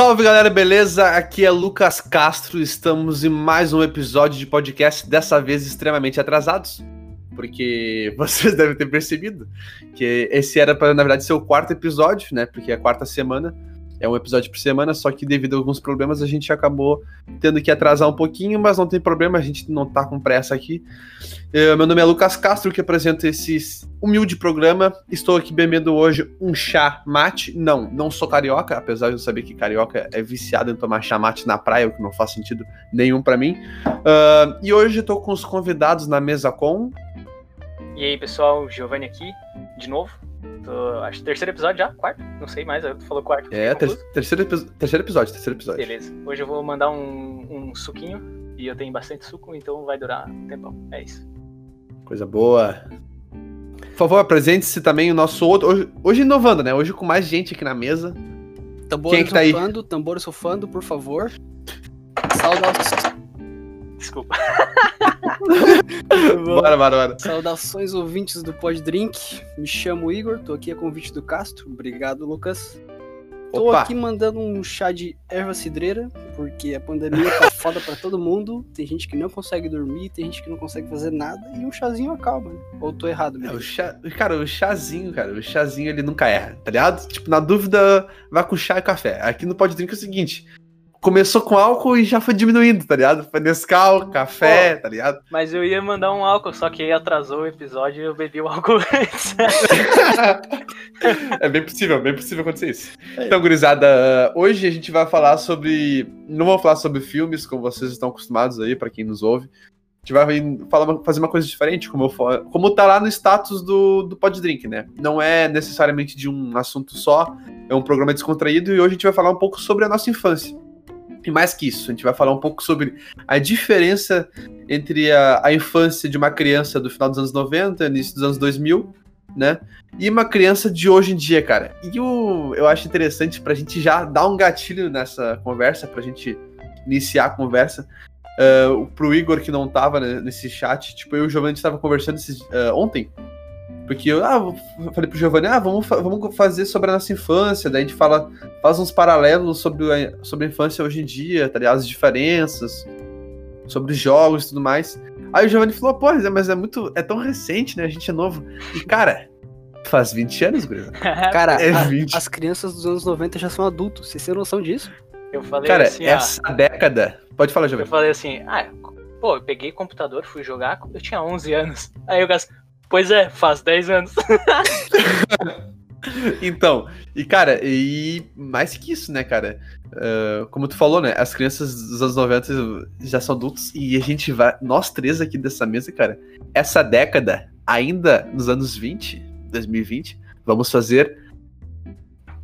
Salve galera, beleza? Aqui é Lucas Castro. Estamos em mais um episódio de podcast, dessa vez extremamente atrasados, porque vocês devem ter percebido que esse era para na verdade ser o quarto episódio, né? Porque é a quarta semana é um episódio por semana, só que devido a alguns problemas a gente acabou tendo que atrasar um pouquinho, mas não tem problema, a gente não tá com pressa aqui. Eu, meu nome é Lucas Castro, que apresento esse humilde programa. Estou aqui bebendo hoje um chá mate. Não, não sou carioca, apesar de eu saber que carioca é viciado em tomar chá mate na praia, o que não faz sentido nenhum para mim. Uh, e hoje estou com os convidados na mesa com. E aí, pessoal, Giovanni aqui, de novo. Tô, acho terceiro episódio já? Quarto? Não sei mais, tu falou quarto. É, ter, terceiro, terceiro episódio, terceiro episódio. Beleza. Hoje eu vou mandar um, um suquinho e eu tenho bastante suco, então vai durar um tempão. É isso. Coisa boa. Por favor, apresente-se também o nosso outro. Hoje, hoje, inovando, né? Hoje com mais gente aqui na mesa. Tambor Quem é que tá sofando, aí? tambor sofando, por favor. Saudações. Desculpa. bora, bora, bora. Saudações ouvintes do Pod Drink. Me chamo Igor, tô aqui a convite do Castro. Obrigado, Lucas. Tô Opa. aqui mandando um chá de erva cidreira, porque a pandemia tá foda pra todo mundo. Tem gente que não consegue dormir, tem gente que não consegue fazer nada, e um chazinho acalma, né? Ou tô errado mesmo? É, o chá, cara, o chazinho, cara, o chazinho ele nunca erra, tá ligado? Tipo, na dúvida, vai com chá e café. Aqui no Pod Drink é o seguinte: começou com álcool e já foi diminuindo, tá ligado? Foi Nescau, café, Pô, tá ligado? Mas eu ia mandar um álcool, só que aí atrasou o episódio e eu bebi o álcool antes. é bem possível, bem possível acontecer isso. Então, gurizada, hoje a gente vai falar sobre. Não vou falar sobre filmes, como vocês estão acostumados aí, para quem nos ouve. A gente vai falar, fazer uma coisa diferente, como, eu, como tá lá no status do, do Pod Drink, né? Não é necessariamente de um assunto só, é um programa descontraído e hoje a gente vai falar um pouco sobre a nossa infância. E mais que isso, a gente vai falar um pouco sobre a diferença entre a, a infância de uma criança do final dos anos 90, início dos anos 2000, né? E uma criança de hoje em dia, cara. E o, eu acho interessante pra gente já dar um gatilho nessa conversa, pra gente iniciar a conversa. Uh, pro Igor que não tava né, nesse chat, tipo, eu e o Giovanni estava conversando esses, uh, ontem porque eu, ah, eu falei pro Giovanni, ah, vamos, vamos fazer sobre a nossa infância. Daí a gente fala, faz uns paralelos sobre a, sobre a infância hoje em dia, tá ligado? As diferenças, sobre os jogos e tudo mais. Aí o Giovanni falou, pô, mas é muito. É tão recente, né? A gente é novo. E, cara, faz 20 anos, Grisa. Cara, é 20. A, as crianças dos anos 90 já são adultos. Vocês têm noção disso? Eu falei cara, assim. Essa ah, década. Pode falar, Giovanni. Eu falei assim, ah, pô, eu peguei computador, fui jogar, eu tinha 11 anos. Aí eu gastei. Pois é, faz 10 anos. então, e cara, e mais que isso, né, cara? Uh, como tu falou, né? As crianças dos anos 90 já são adultos e a gente vai. Nós três aqui dessa mesa, cara, essa década, ainda nos anos 20, 2020, vamos fazer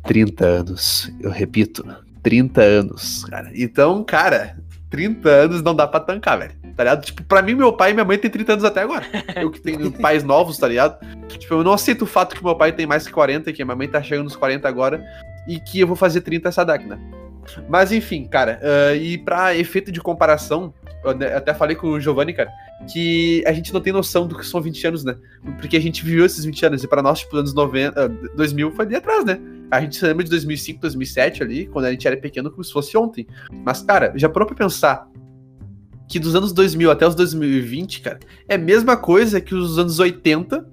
30 anos. Eu repito, 30 anos, cara. Então, cara, 30 anos não dá pra tancar, velho tá ligado? Tipo, pra mim, meu pai e minha mãe têm 30 anos até agora. Eu que tenho pais novos, tá ligado? Tipo, eu não aceito o fato que meu pai tem mais que 40, que minha mãe tá chegando nos 40 agora, e que eu vou fazer 30 essa década. Mas enfim, cara, uh, e pra efeito de comparação, eu até falei com o Giovanni, cara, que a gente não tem noção do que são 20 anos, né? Porque a gente viveu esses 20 anos, e pra nós, tipo, anos 90, uh, 2000 foi ali atrás, né? A gente se lembra de 2005, 2007 ali, quando a gente era pequeno, como se fosse ontem. Mas, cara, já parou pra pensar que dos anos 2000 até os 2020, cara, é a mesma coisa que os anos 80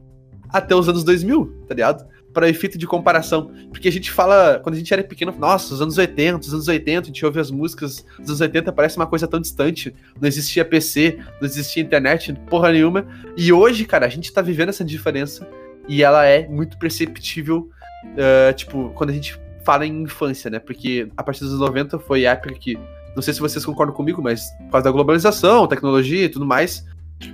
até os anos 2000, tá ligado? Para efeito de comparação. Porque a gente fala, quando a gente era pequeno, nossa, os anos 80, os anos 80, a gente ouve as músicas dos anos 80, parece uma coisa tão distante. Não existia PC, não existia internet, porra nenhuma. E hoje, cara, a gente tá vivendo essa diferença e ela é muito perceptível, uh, tipo, quando a gente fala em infância, né? Porque a partir dos anos 90 foi a época que não sei se vocês concordam comigo, mas por causa da globalização, tecnologia e tudo mais,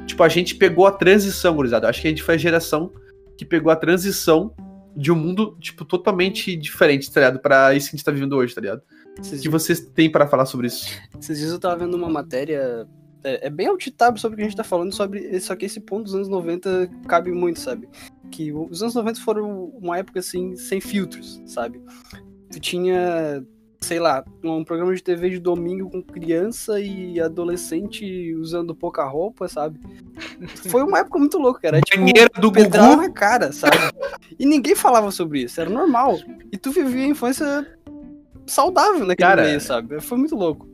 tipo, a gente pegou a transição, gurizada. Acho que a gente foi a geração que pegou a transição de um mundo, tipo, totalmente diferente, tá ligado? Pra isso que a gente tá vivendo hoje, tá ligado? O que vocês têm para falar sobre isso? Esses dias eu tava vendo uma matéria. É, é bem altitável sobre o que a gente tá falando, sobre. Só que esse ponto dos anos 90 cabe muito, sabe? Que os anos 90 foram uma época assim, sem filtros, sabe? Tu tinha sei lá, um programa de TV de domingo com criança e adolescente usando pouca roupa, sabe? Foi uma época muito louca, cara. Tipo, Banheira do Gugu na cara, sabe? E ninguém falava sobre isso, era normal. E tu vivia a infância saudável naquele Cara, meio, sabe? Foi muito louco.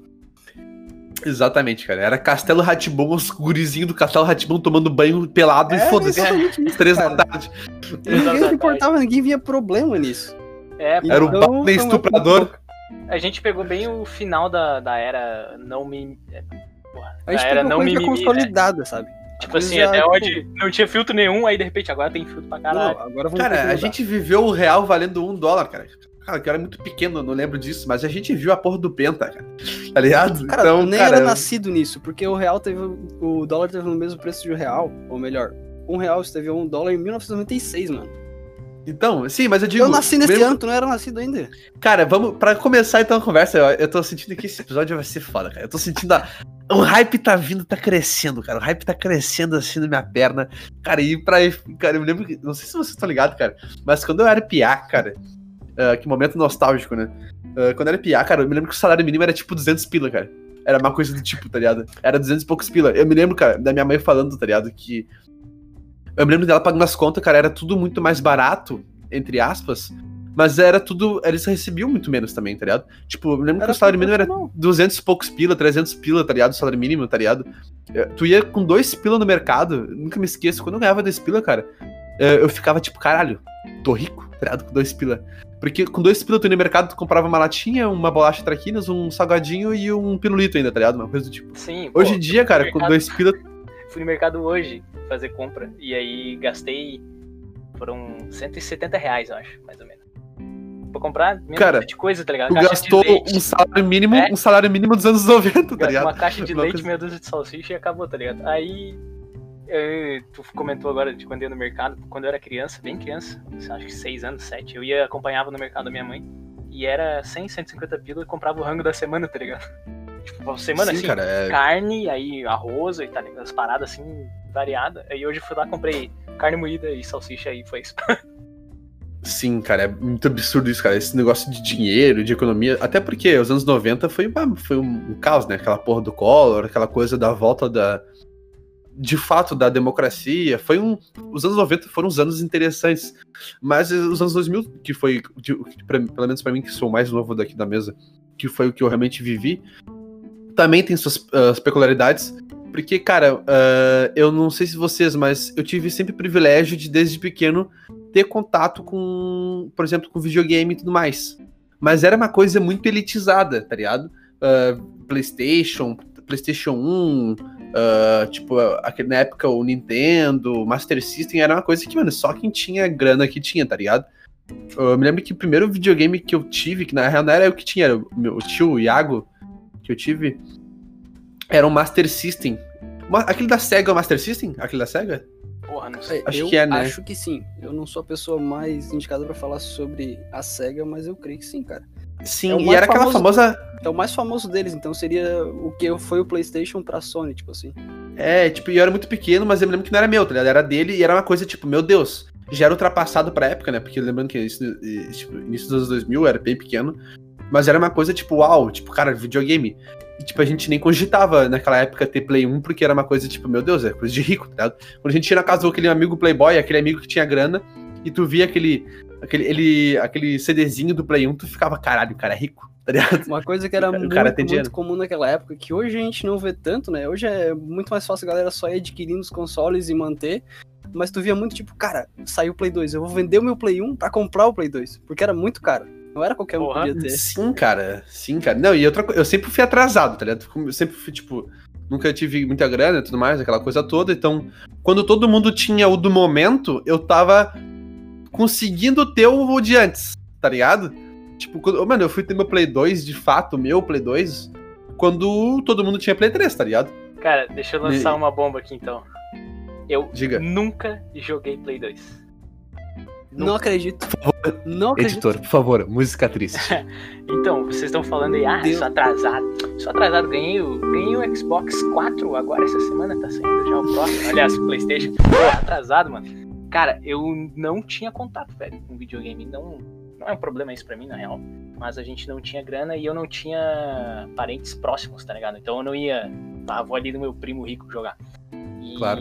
Exatamente, cara. Era Castelo Ratibon, os gurizinhos do Castelo Ratibon tomando banho pelado e É, foda-se. exatamente Às três da tarde. Ninguém se importava, ninguém via problema nisso. É, Era o Então, Batman foi uma estuprador. A gente pegou bem o final da, da era não me. é, Porra, A gente da era pegou não coisa mimimi, né? consolidada, sabe? Tipo assim, Já, até tipo, onde não tinha filtro nenhum, aí de repente agora tem filtro pra caralho. Não, agora Cara, a mudar. gente viveu o real valendo um dólar, cara. Cara, que eu era muito pequeno, eu não lembro disso, mas a gente viu a porra do Penta, cara. Tá ligado? Cara, então, nem cara, era nascido nisso, porque o real teve. O dólar teve no mesmo preço de um real, ou melhor, um real esteve a um dólar em 1996, mano. Então, sim, mas eu digo. eu nasci nesse mesmo- ano, tu não era nascido ainda. Cara, vamos. Pra começar então a conversa, eu, eu tô sentindo que esse episódio vai ser foda, cara. Eu tô sentindo. A, o hype tá vindo, tá crescendo, cara. O hype tá crescendo assim na minha perna. Cara, e pra. Cara, eu me lembro que. Não sei se vocês estão ligados, cara. Mas quando eu era piá, cara. ah, que momento nostálgico, né? Ah, quando eu era piá, cara, eu me lembro que o salário mínimo era tipo 200 pila, cara. Era uma coisa do tipo, tá ligado? Era 200 e poucos pila. Eu me lembro, cara, da minha mãe falando, tá ligado? Que. Eu me lembro dela pagando as contas, cara, era tudo muito mais barato, entre aspas. Mas era tudo. Eles recebiam muito menos também, tá ligado? Tipo, eu lembro que o salário mínimo era proporcional. 200 e poucos pila, 300 pila, tá ligado? O salário mínimo, tá ligado? Tu ia com dois pila no mercado, nunca me esqueço, quando eu ganhava dois pila, cara, eu ficava tipo, caralho, tô rico, tá ligado? Com dois pila. Porque com dois pila tu ia no mercado, tu comprava uma latinha, uma bolacha traquinas, um salgadinho e um pirulito ainda, tá ligado? Uma coisa do tipo. Sim, Hoje em dia, cara, com mercado- dois pila. fui no mercado hoje fazer compra e aí gastei. Foram 170 reais, eu acho, mais ou menos. Pra comprar Cara, de coisa, tá ligado? Tu Caixa gastou um salário mínimo, É. um salário mínimo dos anos 90, tá ligado? uma caixa de leite, coisa- meia dúzia de salsicha e acabou, tá ligado? Aí. eh, tu comentou agora de quando eu ia no mercado, quando eu era criança, bem criança, acho que 6 anos, 7, eu ia acompanhava no mercado da minha mãe e era 100, 150 pila e comprava o rango da semana, tá ligado? Tipo, uma semana Sim, assim, cara, é... carne, aí arroz e tá ligado? As paradas assim, variadas. Aí hoje eu fui lá, comprei carne moída e salsicha e foi isso. Sim, cara, é muito absurdo isso, cara. Esse negócio de dinheiro, de economia. Até porque os anos 90 foi, uma- foi um, um caos, né? Aquela porra do Collor, aquela coisa da volta da. De fato, da democracia. Foi um. Os anos 90 foram uns anos interessantes. Mas os anos 2000, que foi. de- que pra- pelo menos pra mim, que sou o mais novo daqui da mesa, que foi o que eu realmente vivi, também tem suas ah, peculiaridades. Porque, cara, ah, eu não sei se vocês, mas eu tive sempre o privilégio de, desde pequeno, ter contato com, por exemplo, com videogame e tudo mais. Mas era uma coisa muito elitizada, tá ligado? Ah, PlayStation, PlayStation 1, ah, tipo, na época o Nintendo, Master System, era uma coisa que, mano, só quem tinha grana que tinha, tá ligado? Eu me lembro que o primeiro videogame que eu tive, que na real não era eu que tinha, era o meu tio, o Iago, que eu tive, era um Master System. Aquele da SEGA é o Master System? Aquele da SEGA? Porra, não sei. Acho eu que é, né? acho que sim. Eu não sou a pessoa mais indicada pra falar sobre a SEGA, mas eu creio que sim, cara. Sim, É e era aquela famosa É o mais famoso deles, então seria o que foi o PlayStation pra Sony, tipo assim. É, tipo, e eu era muito pequeno, mas eu me lembro que não era meu, tá ligado? Era dele e era uma coisa, tipo, meu Deus, já era ultrapassado pra época, né? Porque lembrando que isso, tipo, início dos anos 2000 eu era bem pequeno, mas era uma coisa, tipo, uau, tipo, cara, videogame. E, tipo, a gente nem cogitava naquela época ter Play 1, porque era uma coisa, tipo, meu Deus, é coisa de rico, tá ligado? Quando a gente ia na casa daquele amigo Playboy, aquele amigo que tinha grana, e tu via aquele, aquele, ele, aquele CDzinho do Play 1, tu ficava, caralho, o cara é rico, tá ligado? Uma coisa que era muito, muito comum naquela época, que hoje a gente não vê tanto, né? Hoje é muito mais fácil a galera só ir adquirindo os consoles e manter. Mas tu via muito tipo, cara, saiu o Play 2, eu vou vender o meu Play 1 pra comprar o Play 2. Porque era muito caro. Não era qualquer um que podia ter. Sim, cara. Sim, cara. Não, e outra coisa, eu sempre fui atrasado, tá ligado? Eu sempre fui, tipo, nunca tive muita grana e tudo mais, aquela coisa toda. Então, quando todo mundo tinha o do momento, eu tava conseguindo ter o de antes, tá ligado? Tipo, quando, mano, eu fui ter meu Play 2, de fato, meu Play 2, quando todo mundo tinha Play 3, tá ligado? Cara, deixa eu lançar E- uma bomba aqui então. Eu Diga. nunca joguei Play 2. Não acredito. Não acredito. Editor, por favor, música triste. Então, vocês estão falando aí, ah, Deus. sou atrasado. Sou atrasado, ganhei o, ganhei o Xbox 4 agora essa semana, tá saindo já o próximo. Aliás, o Playstation. Pô, atrasado, mano. Cara, eu não tinha contato, velho, com videogame. Não, não é um problema isso pra mim, na real. Mas a gente não tinha grana e eu não tinha parentes próximos, tá ligado? Então eu não ia. Vou ali do meu primo rico jogar. E. Claro.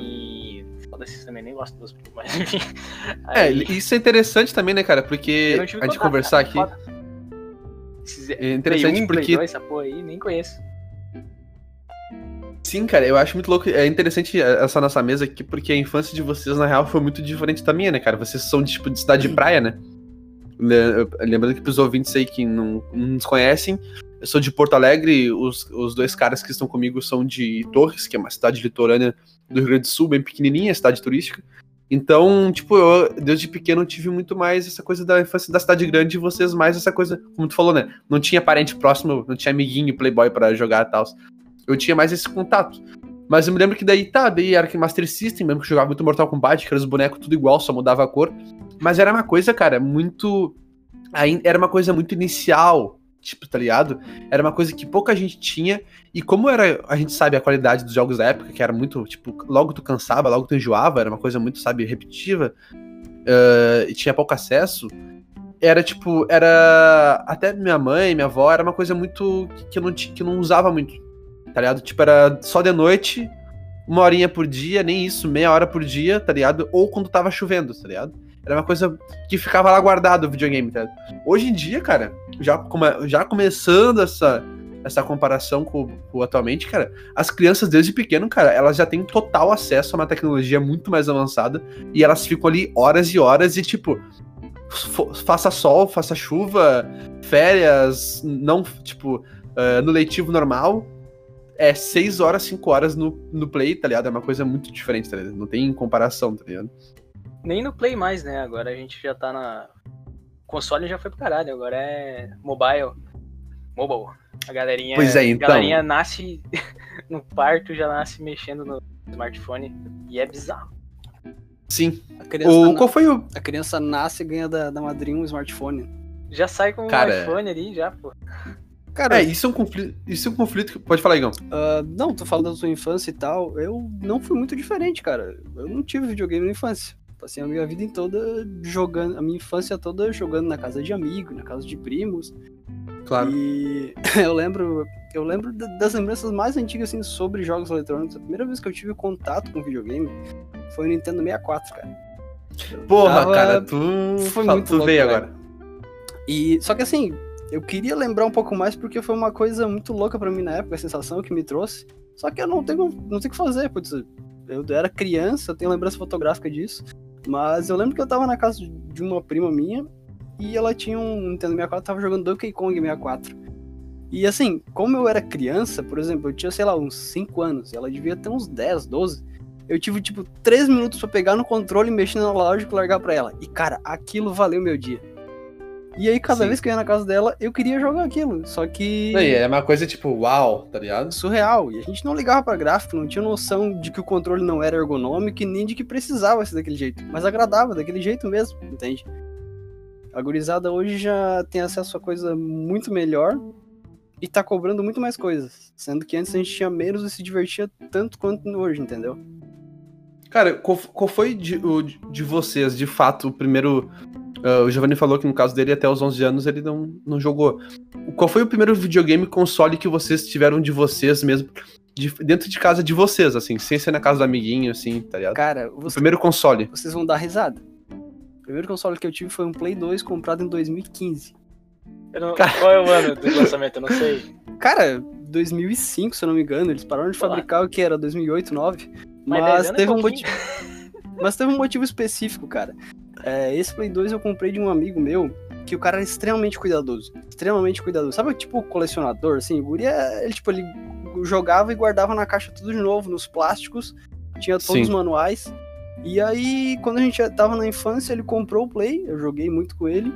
Foda-se também, nem gosto dos primos, mas enfim. É, Aí- isso é interessante também, né, cara? Porque a gente contato, conversar cara, aqui. foda. É interessante Play 1, Play porque 2, essa porra aí, nem conheço. Sim, cara, eu acho muito louco. É interessante essa nossa mesa aqui, porque a infância de vocês, na real, foi muito diferente da minha, né, cara? Vocês são, tipo, de cidade de praia, né? Le- Lembrando que pros ouvintes aí que não, não nos conhecem, eu sou de Porto Alegre, os, os dois caras que estão comigo são de Torres, que é uma cidade litorânea do Rio Grande do Sul, bem pequenininha, cidade turística. Então, tipo, eu desde pequeno tive muito mais essa coisa da infância da cidade grande e vocês mais essa coisa, como tu falou, né? Não tinha parente próximo, não tinha amiguinho, playboy pra jogar e tal. Eu tinha mais esse contato. Mas eu me lembro que daí, tá, daí era que Master System, mesmo que eu jogava muito Mortal Kombat, que era os bonecos tudo igual, só mudava a cor. Mas era uma coisa, cara, muito. Era uma coisa muito inicial, tipo, tá ligado? Era uma coisa que pouca gente tinha. E como era, a gente sabe a qualidade dos jogos da época, que era muito, tipo, logo tu cansava, logo tu enjoava, era uma coisa muito, sabe, repetitiva, eh, e tinha pouco acesso. Era tipo, era. Até minha mãe, minha avó, era uma coisa muito. que- eu não, que eu não usava muito, tá ligado? Tipo, era só de noite, uma horinha por dia, nem isso, meia hora por dia, tá ligado? Ou quando tava chovendo, tá ligado? Era uma coisa que ficava lá guardado o videogame, tá ligado? Hoje em dia, cara, já, come- já começando essa, essa comparação com, o atualmente, cara, as crianças desde pequeno, cara, elas já têm total acesso a uma tecnologia muito mais avançada e elas ficam ali horas e horas e, tipo, faça sol, faça chuva, férias, não, tipo, eh, no letivo normal, é 6 horas, 5 horas no, no play, tá ligado? É uma coisa muito diferente, tá ligado? Não tem comparação, tá ligado? Nem no Play mais, né? Agora a gente já tá na. Console já foi pro caralho, agora é mobile. Mobile. A galerinha. Pois é, então. A galerinha nasce no parto, já nasce mexendo no smartphone. E é bizarro. Sim. A criança, O, na- qual foi o. a criança nasce e ganha da, da madrinha um smartphone. Já sai com Cara, o iPhone ali, já, pô. Cara, É, isso é um conflito. Isso é um conflito que. Pode falar, Igão. ah, não, tô falando da sua infância e tal. Eu não fui muito diferente, cara. Eu não tive videogame na infância. Passei a minha vida em toda jogando, a minha infância toda jogando na casa de amigos, na casa de primos. Claro. E eu lembro, eu lembro da- das lembranças mais antigas assim sobre jogos eletrônicos. A primeira vez que eu tive contato com videogame foi o Nintendo 64, cara. Porra, tava- cara, tu. foi fala- muito tu louco, veio agora. E só que assim, eu queria lembrar um pouco mais porque foi uma coisa muito louca pra mim na época, a sensação que me trouxe. Só que eu não tenho, não tenho o que fazer, putz, eu era criança, eu tenho lembrança fotográfica disso. Mas eu lembro que eu tava na casa de uma prima minha e ela tinha um Nintendo 64, tava jogando Donkey Kong 64. E assim, como eu era criança, por exemplo, eu tinha, sei lá, uns 5 anos, ela devia ter uns 10, 12. Eu tive, tipo, 3 minutos pra pegar no controle, mexer no analógico e largar pra ela. E, cara, aquilo valeu meu dia. E aí, cada Sim. vez que eu ia na casa dela, eu queria jogar aquilo. Só que. E é uma coisa tipo, uau, tá ligado? Surreal. E a gente não ligava pra gráfico, não tinha noção de que o controle não era ergonômico e nem de que precisava ser daquele jeito. Mas agradava, daquele jeito mesmo, entende? A gurizada hoje já tem acesso a coisa muito melhor e tá cobrando muito mais coisas. Sendo que antes a gente tinha menos e se divertia tanto quanto hoje, entendeu? Cara, qual, qual foi de, o- de vocês, de fato, o primeiro. Ah, o Giovanni falou que no caso dele, até os 11 anos, ele não, não jogou. Qual foi o primeiro videogame console que vocês tiveram de vocês mesmo? de- dentro de casa de vocês, assim, sem ser na casa do amiguinho, assim, tá ligado? Cara, O você- primeiro console. vocês vão dar risada. O primeiro console que eu tive foi um Play 2 comprado em 2015. Eu não- Cara. Qual é o ano do lançamento? Eu não sei. Cara, 2005, se eu não me engano, eles pararam de Olá. fabricar o que era 2008, 2009. Mas Mas, 10 anos é teve um motivo, mas teve um motivo específico, cara. É, esse Play 2 eu comprei de um amigo meu que o cara era extremamente cuidadoso. Extremamente cuidadoso. Sabe tipo colecionador, assim? O guri, é- ele, tipo, ele jogava e guardava na caixa tudo de novo, nos plásticos. Tinha todos Sim. os manuais. E aí, quando a gente tava na infância, ele comprou o Play. Eu joguei muito com ele.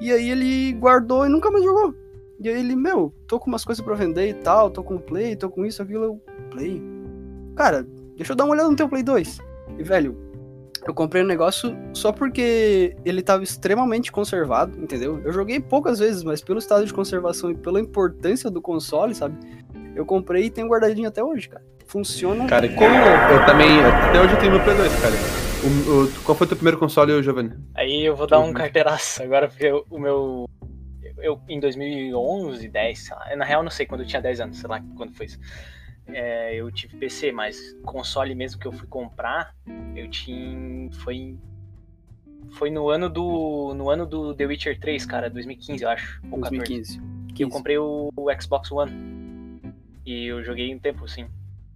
E aí ele guardou e nunca mais jogou. E aí ele, meu, tô com umas coisas pra vender e tal, tô com o Play, tô com isso, aquilo, eu, Play. Cara, deixa eu dar uma olhada no teu Play 2. E, velho, eu comprei um negócio só porque ele tava extremamente conservado, entendeu? Eu joguei poucas vezes, mas pelo estado de conservação e pela importância do console, sabe? Eu comprei e tenho guardadinho até hoje, cara. Funciona Cara, como louco. eu também. Até hoje eu tenho meu Play 2, cara. O- o- qual foi o teu primeiro console, Giovanni? Aí eu vou dar um Uhum. carteiraço agora, porque eu- o meu. Eu, em 2011, 10, sei lá. Na real, não sei quando eu tinha 10 anos, sei lá quando foi isso. É, eu tive PC, mas console mesmo que eu fui comprar, eu tinha. Foi. Foi no ano do. No ano do The Witcher 3, cara, 2015, eu acho. Ou 14. 2015. Que eu comprei o, o Xbox One. E eu joguei um tempo, assim.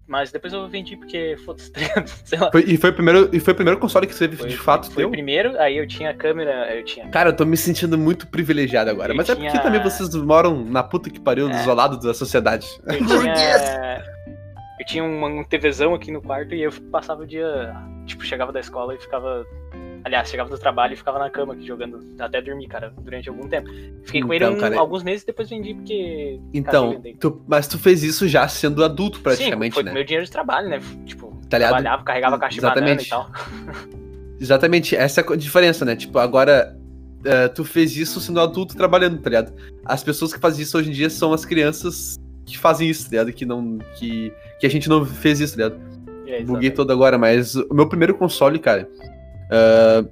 Mas depois eu vendi porque, foda-se, tá sei lá. Foi- e, foi o primeiro, e foi o primeiro console que teve Foi, de fato foi teu? o primeiro, aí eu tinha câmera, eu tinha. Cara, eu tô me sentindo muito privilegiado agora. Eu Mas é porque tinha- também vocês moram na puta que pariu, É. isolado da sociedade. Eu tinha. Eu tinha um, um TVzão aqui no quarto e eu passava o dia. Tipo, chegava da escola e ficava. Aliás, chegava do trabalho e ficava na cama aqui jogando até dormir, cara, durante algum tempo. Fiquei com ele Então, um- cara, alguns meses e depois vendi porque. Então, tu- mas tu fez isso já sendo adulto, praticamente, Sim, foi né? meu dinheiro de trabalho, né? Tipo, Tá ligado? trabalhava, carregava caixa de banana Exatamente. e tal. Exatamente, essa é a diferença, né? Tipo, agora eh, tu fez isso sendo adulto trabalhando, tá ligado? As pessoas que fazem isso hoje em dia são as crianças que fazem isso, tá ligado? Que não. Que, que a gente não fez isso, tá ligado? É, Buguei todo agora, mas o meu primeiro console, cara. ah,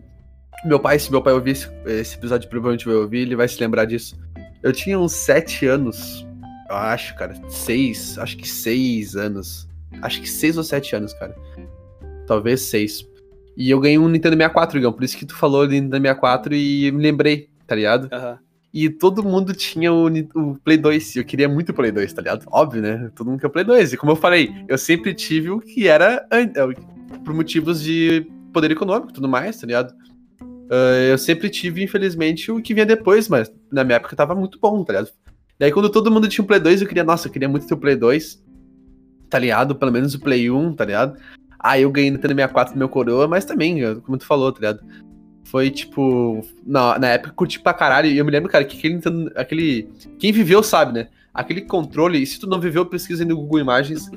meu pai, se meu pai ouvir esse, esse episódio, provavelmente vai ouvir, ele vai se lembrar disso. Eu tinha uns sete anos, eu acho, cara. Seis, acho que seis anos. Acho que seis ou sete anos, cara. Talvez seis. E eu ganhei um Nintendo 64, Igão. Por isso que tu falou Nintendo 64 e me lembrei, tá ligado? Aham. E todo mundo tinha o, o Play 2. E eu queria muito o Play 2, tá ligado? Óbvio, né? Todo mundo quer o Play 2. E como eu falei, eu sempre tive o que era é, o- por motivos de poder econômico e tudo mais, tá ligado? Ah, eu sempre tive, infelizmente, o que vinha depois, mas na minha época tava muito bom, tá ligado? Daí quando todo mundo tinha um Play 2, eu queria, nossa, eu queria muito ter o Play 2, tá ligado? Pelo menos o Play 1, tá ligado? Aí eu ganhei Nintendo 64 do meu coroa, mas também, como tu falou, tá ligado? Foi tipo. Na, na época eu curti pra caralho. E eu me lembro, cara, que aquele Nintendo. Aquele. Quem viveu sabe, né? Aquele controle, e se tu não viveu, pesquisa aí no Google Imagens,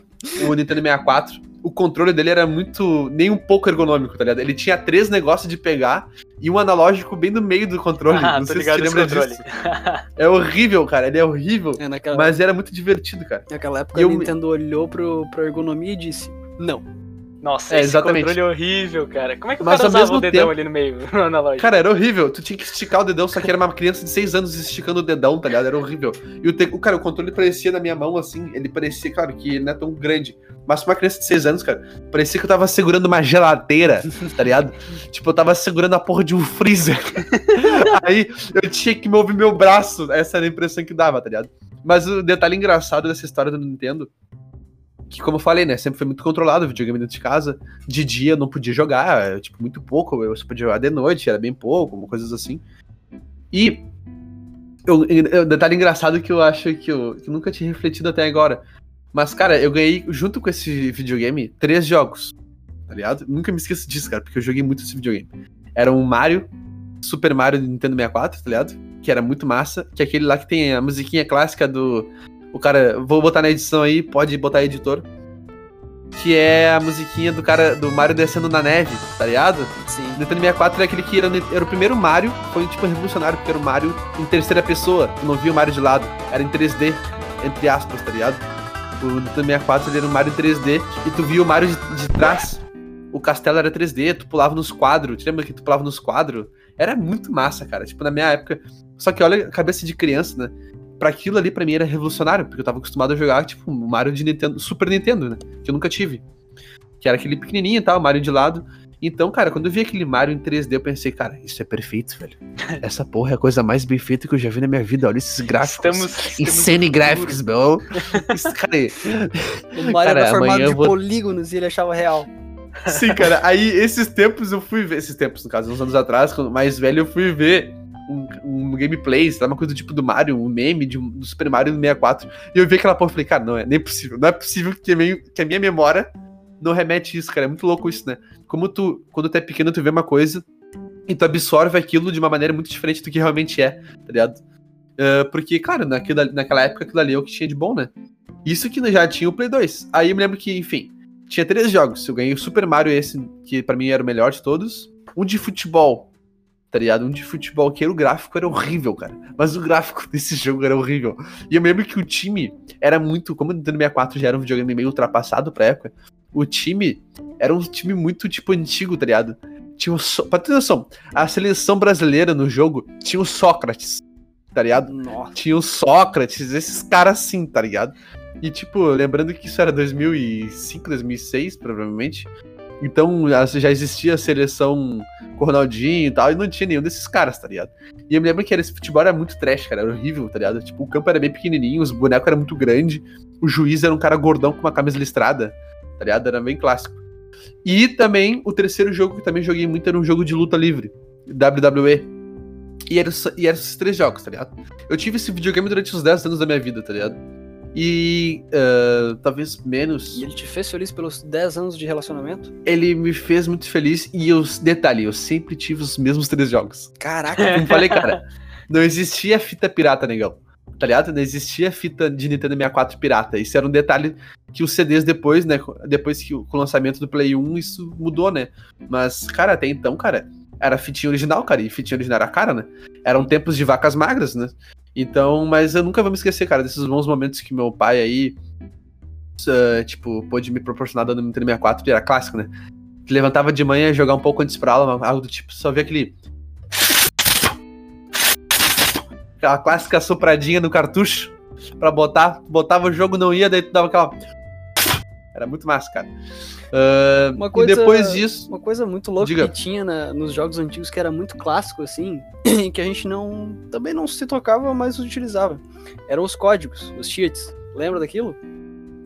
o Nintendo 64. O controle dele era muito. nem um pouco ergonômico, tá ligado? Ele tinha três negócios de pegar e um analógico bem no meio do controle. Ah, não tô sei se nesse lembra controle. disso. É horrível, cara. Ele é horrível. É, naquela, Mas era muito divertido, cara. naquela época E a eu me- Nintendo olhou pro, pra ergonomia e disse: Não. Nossa, É, esse exatamente. controle é horrível, cara. Como é que o Mas cara usava o dedão tempo- ali no meio, no analógico? Cara, era horrível. Tu tinha que esticar o dedão, só que era uma criança de 6 anos esticando o dedão, tá ligado? Era horrível. E o, te... o cara, o controle parecia na minha mão assim, ele parecia, claro, que ele não é tão grande. Mas pra uma criança de 6 anos, cara, parecia que eu tava segurando uma geladeira, tá ligado? tipo, eu tava segurando a porra de um freezer. Aí eu tinha que mover meu braço. Essa era a impressão que dava, tá ligado? Mas o detalhe engraçado dessa história do Nintendo. Que, como eu falei, né? Sempre foi muito controlado o videogame dentro de casa. De dia eu não podia jogar, tipo, muito pouco. Eu só podia jogar de noite, era bem pouco, coisas assim. E. Eu, eu- detalhe engraçado que eu acho que eu, que eu nunca tinha refletido até agora. Mas, cara, eu ganhei, junto com esse videogame, três jogos. Tá ligado? Nunca me esqueço disso, cara, porque eu joguei muito esse videogame. Era um Mario, Super Mario do Nintendo 64, tá ligado? Que era muito massa. Que é aquele lá que tem a musiquinha clássica do. O cara. Vou botar na edição aí, pode botar editor. Que é a musiquinha do cara do Mario descendo na neve, tá ligado? Sim. O Nintendo 64 é aquele que era, era o primeiro Mario, foi tipo revolucionário, porque era o Mario em terceira pessoa. Tu não via o Mario de lado, era em 3D, entre aspas, tá ligado? O Nintendo 64 ele era um Mario em 3D e tu via o Mario de, de trás. O castelo era 3D, tu pulava nos quadros. Te lembra que tu pulava nos quadros? Era muito massa, cara. Tipo, na minha época. Só que olha a cabeça de criança, né? Pra aquilo ali, pra mim, era revolucionário, porque eu tava acostumado a jogar, tipo, o Mario de Nintendo, Super Nintendo, né? Que eu nunca tive. Que era aquele pequenininho e tal, Mario de lado. Então, cara, quando eu vi aquele Mario em 3D, eu pensei, cara, isso é perfeito, velho. Essa porra é a coisa mais bem feita que eu já vi na minha vida. Olha esses gráficos. Estamos. estamos Insane graphics, bro. Isso, cara, O Mario Cara, era formado de vou- polígonos e ele achava real. Sim, cara. Aí, esses tempos eu fui ver. Esses tempos, no caso, uns anos atrás, quando mais velho, eu fui ver um, um gameplay, sei lá, uma coisa do tipo do Mario, um meme de, do Super Mario 64. E eu vi aquela porra e falei, cara, não é nem possível. Não é possível que a, minha, que a minha memória não remete isso, cara. É muito louco isso, né? Como tu, quando tu é pequeno, tu vê uma coisa e tu absorve aquilo de uma maneira muito diferente do que realmente é, tá ligado? Ah, porque, claro, naquilo, naquela época aquilo ali é o que tinha de bom, né? Isso que já tinha o Play 2. Aí eu me lembro que, enfim, tinha três jogos. Eu ganhei o Super Mario, esse, que pra mim era o melhor de todos. Um de futebol, tá ligado? Um de futebol, que era o gráfico era horrível, cara. Mas o gráfico desse jogo era horrível. E eu me lembro que o time era muito. Como o Nintendo 64 já era um videogame meio ultrapassado pra época, o time era um time muito, tipo, antigo, tá ligado? Tinha o so... Pra ter noção, a seleção brasileira no jogo tinha o Sócrates, tá ligado? Nossa. tinha o Sócrates, esses caras assim, tá ligado? E, tipo, lembrando que isso era 2005, 2006, provavelmente. Então já existia a seleção Ronaldinho e tal, e não tinha nenhum desses caras, tá ligado? E eu me lembro que esse futebol era muito trash, cara, era horrível, tá ligado? Tipo, o campo era bem pequenininho, os bonecos eram muito grandes, o juiz era um cara gordão com uma camisa listrada, tá ligado? Era bem clássico. E também, o terceiro jogo que também joguei muito era um jogo de luta livre, WWE. E eram e era esses três jogos, tá ligado? Eu tive esse videogame durante os 10 anos da minha vida, tá ligado? E uh, talvez menos. E ele te fez feliz pelos 10 anos de relacionamento? Ele me fez muito feliz e eu, detalhe, eu sempre tive os mesmos três jogos. Caraca! Como falei, cara, não existia fita pirata, negão. Tá ligado? Não existia fita de Nintendo 64 pirata. Isso era um detalhe que os CDs depois, né? Depois que com o lançamento do Play 1, isso mudou, né? Mas, cara, até então, cara, era fitinha original, cara. E fitinha original era cara, né? Eram tempos de vacas magras, né? Então, mas eu nunca vou me esquecer, cara, desses bons momentos que meu pai aí, uh, tipo, pôde me proporcionar dando Nintendo 64, e era clássico, né? Que levantava de manhã, jogar um pouco antes pra aula, algo do tipo, só via aquele. Aquela clássica sopradinha no cartucho pra botar, botava o jogo, não ia, daí tu dava aquela. Era muito massa, cara. Uh, uma coisa, e depois disso. Uma coisa muito louca diga. que tinha na, nos jogos antigos que era muito clássico, assim, que a gente não. também não se tocava, mas utilizava. Eram os códigos, os cheats. Lembra daquilo?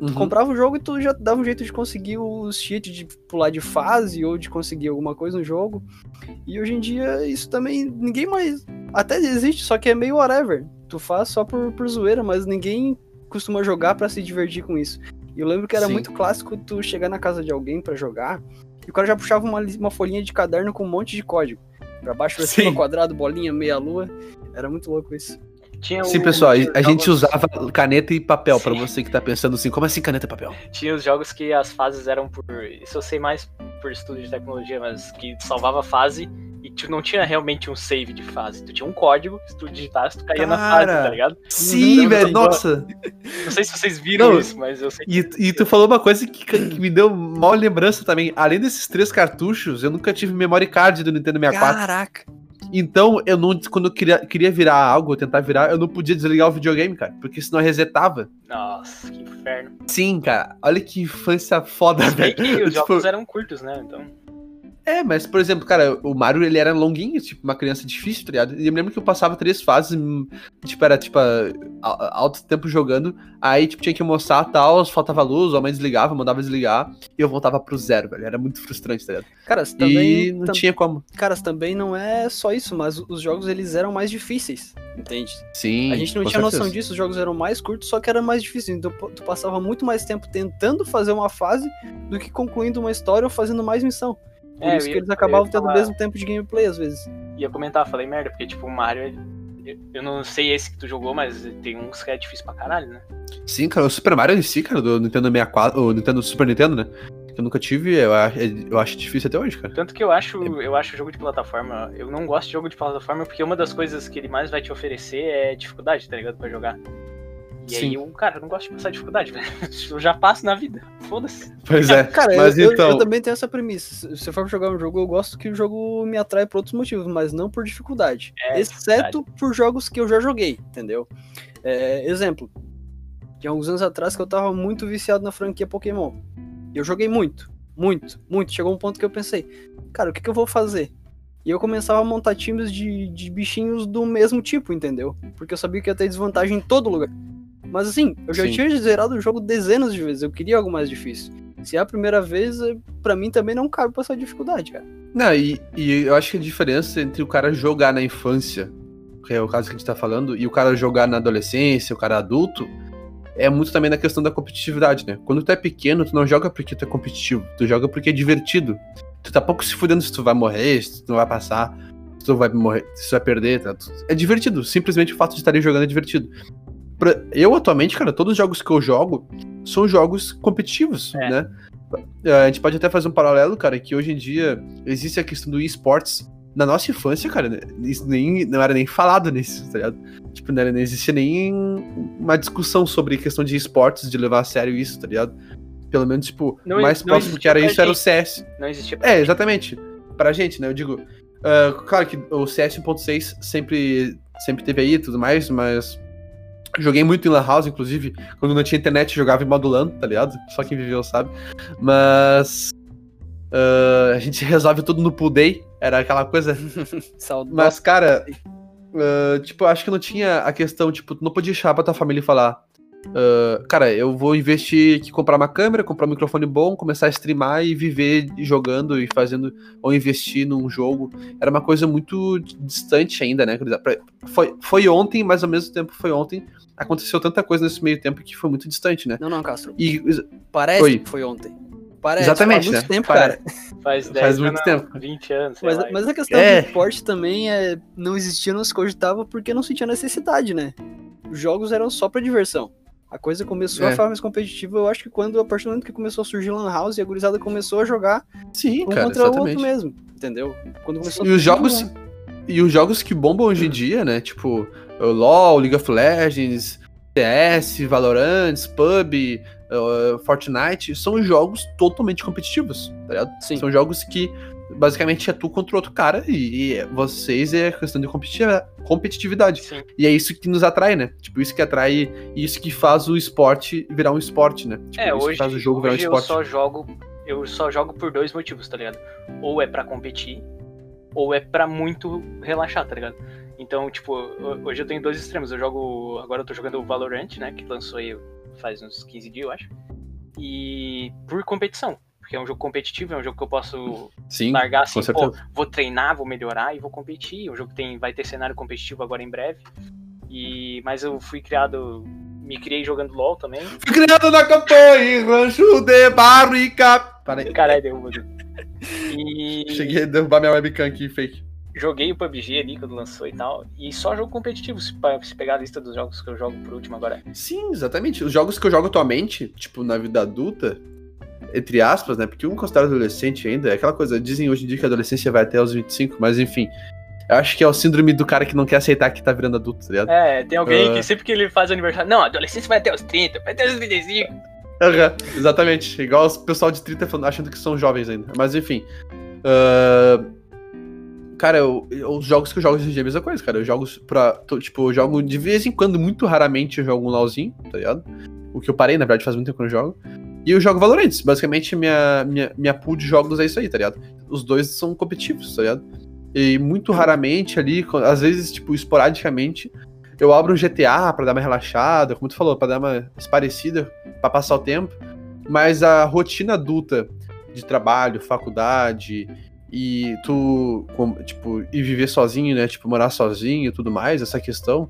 Uhum. Comprava o jogo e tu já dava um jeito de conseguir os cheats de pular de fase ou de conseguir alguma coisa no jogo. E hoje em dia isso também. ninguém mais. Até existe, só que é meio whatever. Tu faz só por, por zoeira, mas ninguém costuma jogar para se divertir com isso. E eu lembro que era Sim. muito clássico tu chegar na casa de alguém para jogar e o cara já puxava uma, uma folhinha de caderno com um monte de código. Pra baixo, pra cima, quadrado, bolinha, meia lua. Era muito louco isso. Tinha Sim, o- pessoal, a gente jogos- usava caneta e papel, pra Sim. você que tá pensando assim, como assim caneta e papel? Tinha os jogos que as fases eram por. Isso eu sei mais por estudo de tecnologia, mas que tu salvava a fase e tu não tinha realmente um save de fase. Tu tinha um código, se tu digitasse, tu caía na fase, Cara, tá ligado? Sim, velho, nossa! Não sei se vocês viram Não, isso, mas eu sei que. E, e tu falou uma coisa que, que me deu mal lembrança também. Além desses três cartuchos, eu nunca tive memory card do Nintendo 64. Caraca! Então, eu não. Quando eu queria, queria virar algo, tentar virar, eu não podia desligar o videogame, cara. Porque senão resetava. Nossa, que inferno. Sim, cara. Olha que infância foda, velho. que os Tipo, jogos eram curtos, né? Então. É, mas, por exemplo, cara, o Mario, ele era longuinho, tipo, uma criança difícil, tá ligado? E eu me lembro que eu passava três fases, hum, tipo, era, tipo, alto tempo jogando, aí, tipo, tinha que almoçar tal, faltava luz, a mãe desligava, mandava desligar, e eu voltava pro zero, velho. Era muito frustrante, tá ligado? Cara, também, e não tam- tinha como. cara, se também não é só isso, mas os jogos eles eram mais difíceis, entende? Sim. A gente não tinha noção certeza. disso, os jogos eram mais curtos, só que era mais difícil. Então tu passava muito mais tempo tentando fazer uma fase do que concluindo uma história ou fazendo mais missão. Por É, isso eu que ia- eles acabavam ia tendo o mesmo tempo de gameplay às vezes. Ia comentar, falei merda, porque, tipo, o Mario. eu- Eu não sei esse que tu jogou, mas tem uns que é difícil pra caralho, né? Sim, cara, o Super Mario em si, cara, do Nintendo 64, o Nintendo Super Nintendo, né? Que eu nunca tive, eu, eu acho difícil até hoje, cara. Tanto que eu acho, eu acho jogo de plataforma. Eu não gosto de jogo de plataforma porque uma das coisas que ele mais vai te oferecer é dificuldade, tá ligado? Pra jogar. E aí, Sim. eu, cara, eu não gosto de passar dificuldade, velho. Eu já passo na vida. Foda-se. Pois é. Cara, mas eu, eu- então. eu também tenho essa premissa. Se eu for jogar um jogo, eu gosto que o jogo me atrai por outros motivos, mas não por dificuldade. É, exceto por jogos que eu já joguei, entendeu? É, exemplo, tinha alguns anos atrás que eu tava muito viciado na franquia Pokémon. Eu joguei muito, muito, muito. Chegou um ponto que eu pensei, cara, o que, que eu vou fazer? E eu começava a montar times de, de bichinhos do mesmo tipo, entendeu? Porque eu sabia que ia ter desvantagem em todo lugar. Mas assim, eu já Sim. tinha zerado o jogo dezenas de vezes, eu queria algo mais difícil. Se é a primeira vez, é- pra mim também não cabe passar dificuldade, cara. Não, e, e eu acho que a diferença entre o cara jogar na infância, que é o caso que a gente tá falando, e o cara jogar na adolescência, o cara adulto, é muito também na questão da competitividade, né? Quando tu é pequeno, tu não joga porque tu é competitivo, tu joga porque é divertido. Tu tá pouco se fudendo se tu vai morrer, se tu não vai passar, se tu vai morrer, se tu vai perder, tá? É divertido, simplesmente o fato de estar ali jogando é divertido. Pra- Eu, atualmente, cara, todos os jogos que eu jogo são jogos competitivos, É. né? A gente pode até fazer um paralelo, cara, que hoje em dia existe a questão do esportes. Na nossa infância, cara, né, isso nem, não era nem falado nisso, tá ligado? Tipo, não, era- não existia nem uma discussão sobre questão de esportes, de levar a sério isso, tá ligado? Pelo menos, tipo, Não o mais não próximo que era pra isso era o gente. CS. Não existia. É, exatamente. Pra gente, né? Eu digo. ah, claro que o CS 1.6 sempre, sempre teve aí e tudo mais, mas. Joguei muito em Lan House, inclusive. Quando não tinha internet, jogava em modo LAN, tá ligado? Só quem viveu sabe. Mas. Uh, a gente resolve tudo no pool day, era aquela coisa. Mas, cara, uh, tipo, acho que não tinha a questão, tipo, tu não podia chamar pra tua família e falar. Uh, cara, eu vou investir aqui, comprar uma câmera, comprar um microfone bom, começar a streamar e viver jogando e fazendo, ou investir num jogo. Era uma coisa muito distante ainda, né? Foi, foi ontem, mas ao mesmo tempo foi ontem. Aconteceu tanta coisa nesse meio tempo que foi muito distante, né? Não, não, Castro. E, Parece Oi. que foi ontem. Parece, Exatamente, faz muito né? tempo, Pare- cara. Faz 10 Faz muito não, tempo. 20 anos. Mas, mas a questão É. do esporte também é não existia, não se cogitava porque não sentia necessidade, né? Os jogos eram só pra diversão. A coisa começou É. a ficar mais competitiva, eu acho que quando, a partir do momento que começou a surgir Lan House e a gurizada começou a jogar sim, um cara, contra o exatamente. outro mesmo, entendeu? Quando começou a E os jogos. E os jogos que bombam hoje em dia, né? Tipo, o LoL, League of Legends, CS, Valorant, PUB, uh, Fortnite, são jogos totalmente competitivos, tá ligado? Sim. São jogos que basicamente é tu contra o outro cara e, e vocês é questão de competiti- competitividade. Sim. E é isso que nos atrai, né? Tipo, isso que atrai e isso que faz o esporte virar um esporte, né? Tipo, É, hoje, faz o jogo virar um hoje eu esporte. só jogo. Eu só jogo por dois motivos, tá ligado? Ou é pra competir, ou é pra muito relaxar, tá ligado? Então, tipo, ho- hoje eu tenho dois extremos. Eu jogo. Agora eu tô jogando o Valorant, né? Que lançou aí faz uns 15 dias, eu acho. E por competição. Porque é um jogo competitivo, é um jogo que eu posso Sim, largar assim, pô, vou treinar, vou melhorar e vou competir. É um jogo que tem, vai ter cenário competitivo agora em breve. E, mas eu fui criado. Me criei jogando LOL também. Fui criado na campanha, rancho de barrica. Para aí. Caralho, derruba. E Cheguei a derrubar minha webcam aqui, fake. Joguei o PUBG ali quando lançou e tal. E só jogo competitivo. Se, se pegar a lista dos jogos que eu jogo por último agora. Sim, exatamente. Os jogos que eu jogo atualmente, tipo, na vida adulta, entre aspas, né? Porque um considera adolescente ainda, é aquela coisa, dizem hoje em dia que a adolescência vai até os 25, mas enfim. Eu acho que é o síndrome do cara que não quer aceitar que tá virando adulto, tá ligado? É, tem alguém Ah. que sempre que ele faz aniversário. Não, adolescência vai até os 30, vai até os 35. Aham, exatamente. Igual os pessoal de 30 falando- achando que são jovens ainda. Mas enfim. Ah, Cara, eu- eu- os jogos que eu jogo hoje em dia é a mesma coisa, cara. Eu jogo pra. tô- tipo, eu jogo de vez em quando, muito raramente, eu jogo um LOLzinho, tá ligado? O que eu parei, na verdade, faz muito tempo que eu não jogo. E eu jogo Valorant. Basicamente, minha, minha, minha pool de jogos é isso aí, tá ligado? Os dois são competitivos, tá ligado? E muito raramente ali, às vezes, tipo, esporadicamente, eu abro um GTA pra dar uma relaxada, como tu falou, pra dar uma esparecida, pra passar o tempo. Mas a rotina adulta de trabalho, faculdade e tu, com- tipo, e viver sozinho, né? Tipo, morar sozinho e tudo mais, essa questão,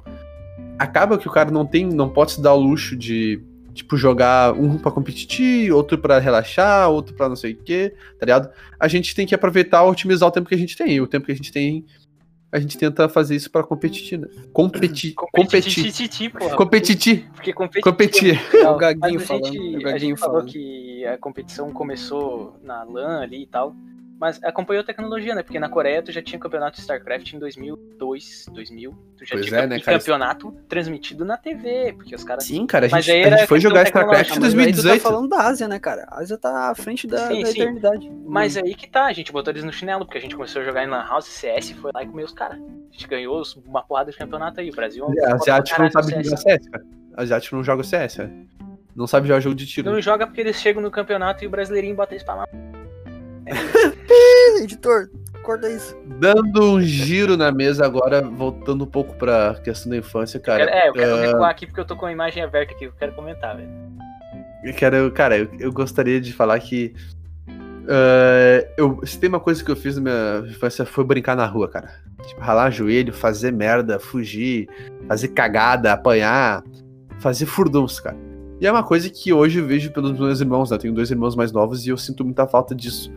acaba que o cara não tem, não pode se dar o luxo de, tipo, jogar um pra competir, outro pra relaxar, outro pra não sei o quê, tá ligado? A gente tem que aproveitar e otimizar o tempo que a gente tem. E o tempo que a gente tem, a gente tenta fazer isso pra competir, né? Competir. Competir. Competir. Competir. Porque competir. Competir. É o Gaguinho Mas a falando, gente, é a falou falando. que a competição começou na LAN ali e tal. Mas acompanhou a tecnologia, né? Porque na Coreia tu já tinha campeonato de StarCraft em 2002, 2000. Tu já Pois tinha é, né, cara? campeonato transmitido na TV. Porque os caras. Sim, cara, a Mas gente, aí a gente foi jogar StarCraft em mas aí tu 2018. tá falando da Ásia, né, cara? A Ásia tá à frente da, Sim, da sim. eternidade. Mas aí que tá, a gente botou eles no chinelo, porque a gente começou a jogar em Lan House, CS, foi lá e comeu os caras. A gente ganhou uma porrada de campeonato aí. O Brasil é um É, asiático não sabe jogar CS. Cara. Asiático não joga CS, cara. Não sabe jogar jogo de tiro. Não joga porque eles chegam no campeonato e o brasileirinho bota eles pra lá. Editor, corta isso. Dando um giro na mesa agora, voltando um pouco pra questão da infância, cara. é, eu quero ah, recuar aqui porque eu tô com a imagem aberta aqui, eu quero comentar, velho. eu quero, cara, eu, eu gostaria de falar que. ah, eu, se tem uma coisa que eu fiz na minha infância foi brincar na rua, cara. Tipo, ralar joelho, fazer merda, fugir, fazer cagada, apanhar, fazer furdunço, cara. E é uma coisa que hoje eu vejo pelos meus irmãos, né? Eu tenho dois irmãos mais novos e eu sinto muita falta disso.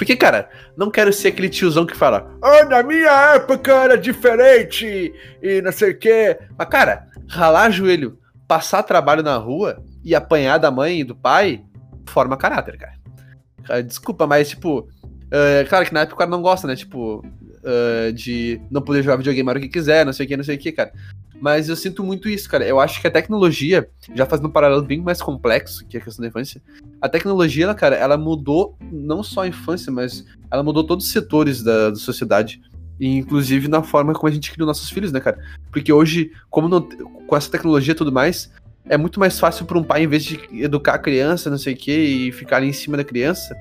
Porque, cara, não quero ser aquele tiozão que fala, ah, na minha época era diferente e não sei o quê. Mas, cara, ralar joelho, passar trabalho na rua e apanhar da mãe e do pai, forma caráter, cara. Cara, Desculpa, mas, tipo, é, claro que na época o cara não gosta, né? Tipo, é, de não poder jogar videogame a hora que quiser, não sei o que, não sei o que, cara. Mas eu sinto muito isso, cara. Eu acho que a tecnologia, já fazendo um paralelo bem mais complexo que a questão da infância, a tecnologia, ela, cara, ela mudou não só a infância, mas ela mudou todos os setores da, da sociedade. E, inclusive na forma como a gente cria os nossos filhos, né, cara? Porque hoje, como não- com essa tecnologia e tudo mais, é muito mais fácil para um pai, em vez de educar a criança, não sei o que, e ficar ali em cima da criança,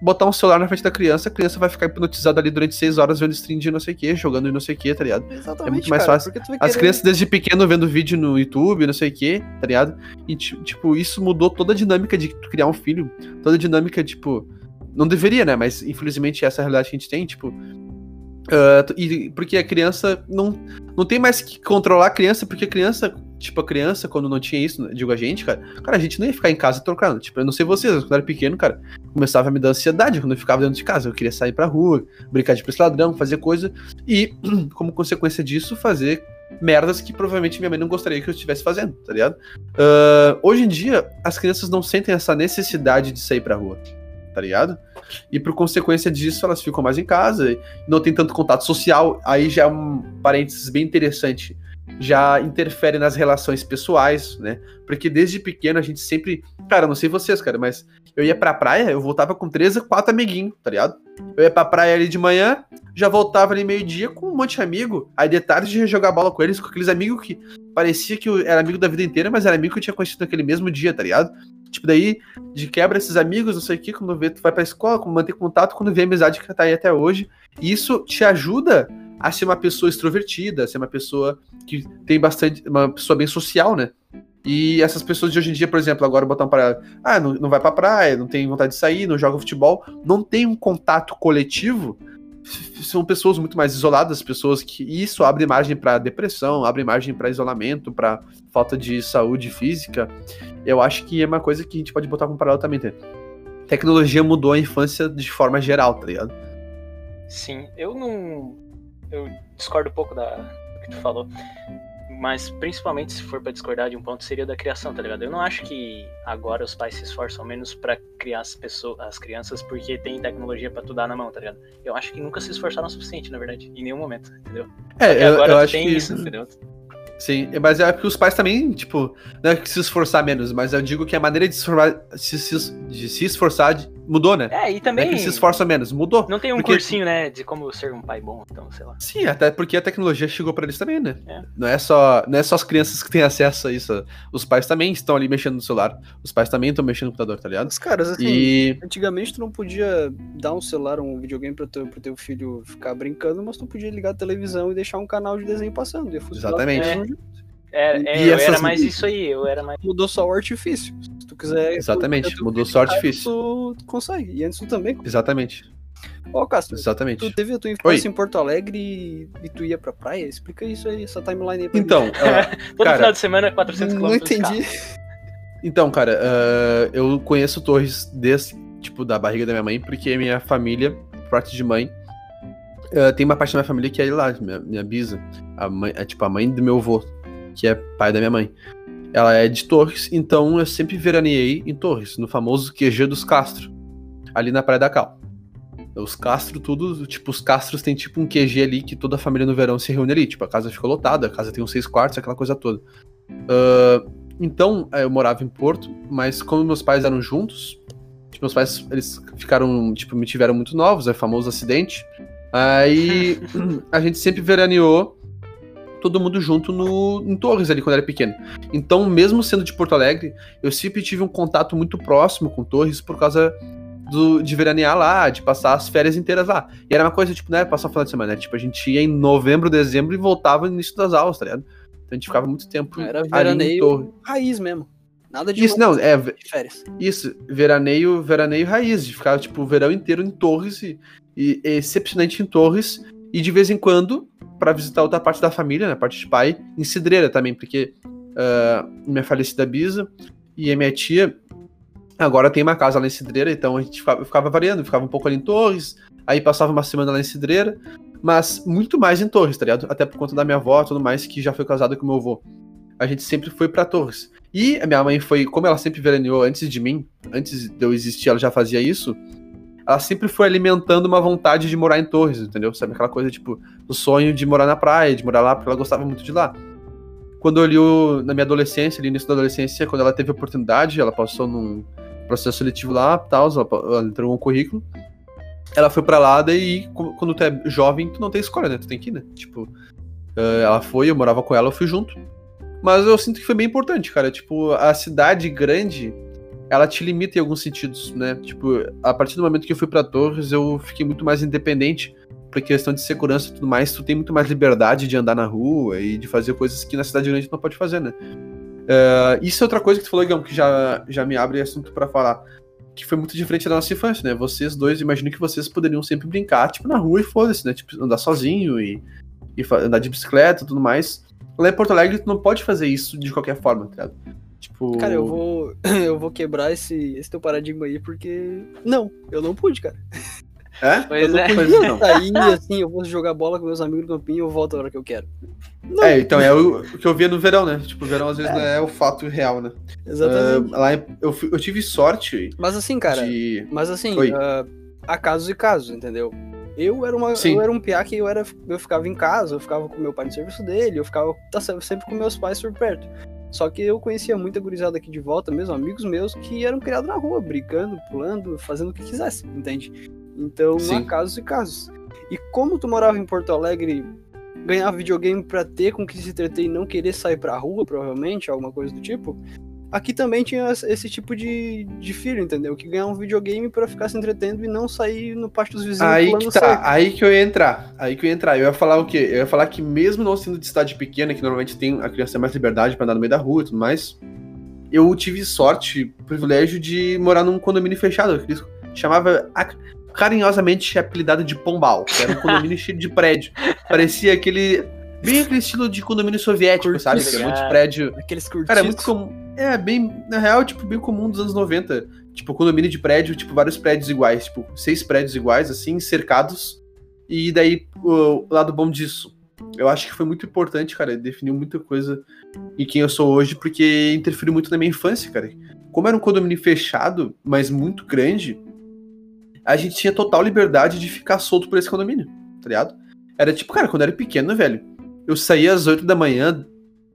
botar um celular na frente da criança, a criança vai ficar hipnotizada ali durante seis horas vendo stream de não sei o que, jogando e não sei o que, tá ligado? Exatamente, É muito mais cara, fácil. As querer- crianças desde pequeno vendo vídeo no YouTube, não sei o que, tá ligado? E, ti- tipo, isso mudou toda a dinâmica de criar um filho. Toda a dinâmica, tipo. Não deveria, né? Mas infelizmente essa é a realidade que a gente tem, tipo. tu- e porque a criança não, não tem mais que controlar a criança, porque a criança, tipo, a criança, quando não tinha isso, digo a gente, cara, cara, a gente não ia ficar em casa trocando. Tipo, eu não sei vocês, mas quando eu era pequeno, cara, começava a me dar ansiedade quando eu ficava dentro de casa. Eu queria sair pra rua, brincar de polícia ladrão, fazer coisa. E, como consequência disso, fazer merdas que provavelmente minha mãe não gostaria que eu estivesse fazendo, tá ligado? Ah, hoje em dia, as crianças não sentem essa necessidade de sair pra rua, tá ligado? E por consequência disso, elas ficam mais em casa, não tem tanto contato social. Aí já é um parênteses bem interessante. Já interfere nas relações pessoais, né? Porque desde pequeno a gente sempre. Cara, não sei vocês, cara, mas eu ia pra praia, eu voltava com três a quatro amiguinhos, tá ligado? Eu ia pra praia ali de manhã, já voltava ali meio-dia com um monte de amigo. Aí de tarde ia jogar bola com eles, com aqueles amigos que parecia que eu era amigo da vida inteira, mas era amigo que eu tinha conhecido naquele mesmo dia, tá ligado? Tipo, daí, de quebra esses amigos, não sei o que, quando vê, tu vai pra escola, manter contato, quando vê a amizade que tá aí até hoje. Isso te ajuda a ser uma pessoa extrovertida, a ser uma pessoa que tem bastante. uma pessoa bem social, né? E essas pessoas de hoje em dia, por exemplo, agora botar um para ah, não, não vai pra praia, não tem vontade de sair, não joga futebol, não tem um contato coletivo, são pessoas muito mais isoladas, pessoas que isso abre margem pra depressão, abre margem pra isolamento, pra falta de saúde física. Eu acho que é uma coisa que a gente pode botar como paralelo também. Tá? Tecnologia mudou a infância de forma geral, tá ligado? Sim, eu não. Eu discordo um pouco da, do que tu falou. Mas principalmente se for pra discordar de um ponto, seria da criação, tá ligado? Eu não acho que agora os pais se esforçam menos pra criar as pessoas, as crianças, porque tem tecnologia pra tu dar na mão, tá ligado? Eu acho que nunca se esforçaram o suficiente, na verdade, em nenhum momento, entendeu? É, eu, agora eu tu acho tem que. isso, entendeu? Sim, mas é porque os pais também, tipo, não é que se esforçar menos, mas eu digo que a maneira de se esforçar, se, se- de se esforçar de- mudou, né? É, e Não é também. se esforça menos, mudou. Não tem um Porque- cursinho, né, de como ser um pai bom, então, sei lá. Sim, até porque a tecnologia chegou pra eles também, né? É. Não, é só, não é só as crianças que têm acesso a isso. Os pais também estão ali mexendo no celular. Os pais também estão mexendo no computador, tá ligado? Os caras, assim, E. antigamente tu não podia dar um celular, um videogame pro teu, pro teu filho ficar brincando, mas tu podia ligar a televisão e deixar um canal de desenho passando. Exatamente. É, é, e eu essas- era mais isso aí, eu era mais. Mudou só o artifício. Tu quiser. Exatamente, tu- mudou só artifício. Tu consegue. E antes tu também. Exatamente. Ó, Castro, Exatamente. tu teve a tua infância em Porto Alegre e, e tu ia pra praia? Explica isso aí, essa timeline aí pra Então, mim. ah, Todo final de semana, 400 Não km de entendi. carro. então, cara, ah, eu conheço Torres desde, tipo, da barriga da minha mãe, porque minha família, por parte de mãe, ah, tem uma parte da minha família que é lá, minha, minha bisa, a mãe, é tipo a mãe do meu avô, que é pai da minha mãe. Ela é de Torres, então eu sempre veraneei em Torres, no famoso QG dos Castro, ali na Praia da Cal. Os Castro, tudo, tipo, os Castros tem tipo um QG ali que toda a família no verão se reúne ali. Tipo, a casa ficou lotada, a casa tem uns seis quartos, aquela coisa toda. Ah, então, eh, eu morava em Porto, mas como meus pais eram juntos, tipo, meus pais, eles ficaram, tipo, me tiveram muito novos, é o famoso acidente. Aí, a gente sempre veraneou todo mundo junto no, em Torres ali, quando era pequeno. Então, mesmo sendo de Porto Alegre, eu sempre tive um contato muito próximo com Torres por causa do, de veranear lá, de passar as férias inteiras lá. E era uma coisa, tipo, né, passar o final de semana, né? Tipo, a gente ia em novembro, dezembro e voltava no início das aulas, tá ligado? Então a gente ficava muito tempo Era veraneio raiz mesmo. Nada de Isso, não, é, férias. isso, veraneio, veraneio raiz, de ficar, tipo, o verão inteiro em Torres e, e excepcionalmente em Torres, e de vez em quando, pra visitar outra parte da família, né, a parte de pai, em Cidreira também, porque ah, minha falecida bisa e a minha tia agora tem uma casa lá em Cidreira, então a gente ficava, ficava variando, ficava um pouco ali em Torres, aí passava uma semana lá em Cidreira, mas muito mais em Torres, tá ligado? Até por conta da minha avó e tudo mais, que já foi casada com meu avô. A gente sempre foi pra Torres. E a minha mãe foi, como ela sempre veraneou antes de mim, antes de eu existir, ela já fazia isso. Ela sempre foi alimentando uma vontade de morar em Torres, entendeu? Sabe aquela coisa, tipo, o sonho de morar na praia, de morar lá, porque ela gostava muito de lá. Quando eu li o- na minha adolescência, ali no início da adolescência, quando ela teve oportunidade, ela passou num processo seletivo lá, tal, ela, ela entregou um currículo. Ela foi pra lá, daí, quando tu é jovem, tu não tem escolha, né? Tu tem que ir, né? Tipo, eh, ela foi, eu morava com ela, eu fui junto. Mas eu sinto que foi bem importante, cara. Tipo, a cidade grande, ela te limita em alguns sentidos, né? Tipo, a partir do momento que eu fui pra Torres, eu fiquei muito mais independente por questão de segurança e tudo mais, tu tem muito mais liberdade de andar na rua e de fazer coisas que na cidade grande tu não pode fazer, né? Uh, isso é outra coisa que tu falou, Igão, que já, já me abre assunto para falar. Que foi muito diferente da nossa infância, né? Vocês dois, imagino que vocês poderiam sempre brincar, tipo, na rua e foda-se, né? Tipo, andar sozinho e, e andar de bicicleta e tudo mais. Lá em Porto Alegre, tu não pode fazer isso de qualquer forma, tá ligado? Tipo... Cara, eu vou, eu vou quebrar esse, esse teu paradigma aí, porque. Não, eu não pude, cara. É? Pois eu é. não podia sair assim, eu vou jogar bola com meus amigos no campinho e eu volto a hora que eu quero. Não. É, então é o, o, que eu via no verão, né? Tipo, o verão às vezes é. não é o fato real, né? Exatamente. Uh, lá eu, eu tive sorte. Mas assim, cara. De... Mas assim, uh, há casos e casos, entendeu? Eu era, uma, eu era um piá que eu, era, eu ficava em casa, eu ficava com meu pai no serviço dele, eu ficava tá, sempre com meus pais por perto. Só que eu conhecia muita gurizada aqui de volta, mesmo amigos meus, que eram criados na rua, brincando, pulando, fazendo o que quisesse, entende? Então, Sim. há casos e casos. E como tu morava em Porto Alegre, ganhava videogame para ter com que se entreter e não querer sair pra rua, provavelmente, alguma coisa do tipo, aqui também tinha esse tipo de, de filho, entendeu? Que ganhava um videogame para ficar se entretendo e não sair no pátio dos vizinhos. Aí que tá, aí que eu ia entrar. Aí que eu ia entrar. Eu ia falar o quê? Eu ia falar que mesmo não sendo de cidade pequena, que normalmente tem a criança tem mais liberdade para andar no meio da rua e tudo mais, eu tive sorte, privilégio de morar num condomínio fechado. Que chamava carinhosamente apelidado de Pombal, que era um condomínio cheio de prédio. Parecia aquele. Bem aquele estilo de condomínio soviético, Curtis, sabe? É muito prédio. Aqueles curtidos. Cara, é muito comum. É, bem. Na real, tipo, bem comum dos anos 90. Tipo, condomínio de prédio, tipo, vários prédios iguais. Tipo, seis prédios iguais, assim, cercados. E daí, o lado bom disso. Eu acho que foi muito importante, cara. Definiu muita coisa em quem eu sou hoje, porque interferiu muito na minha infância, cara. Como era um condomínio fechado, mas muito grande, a gente tinha total liberdade de ficar solto por esse condomínio, tá ligado? Era tipo, cara, quando eu era pequeno, velho, eu saía às 8 da manhã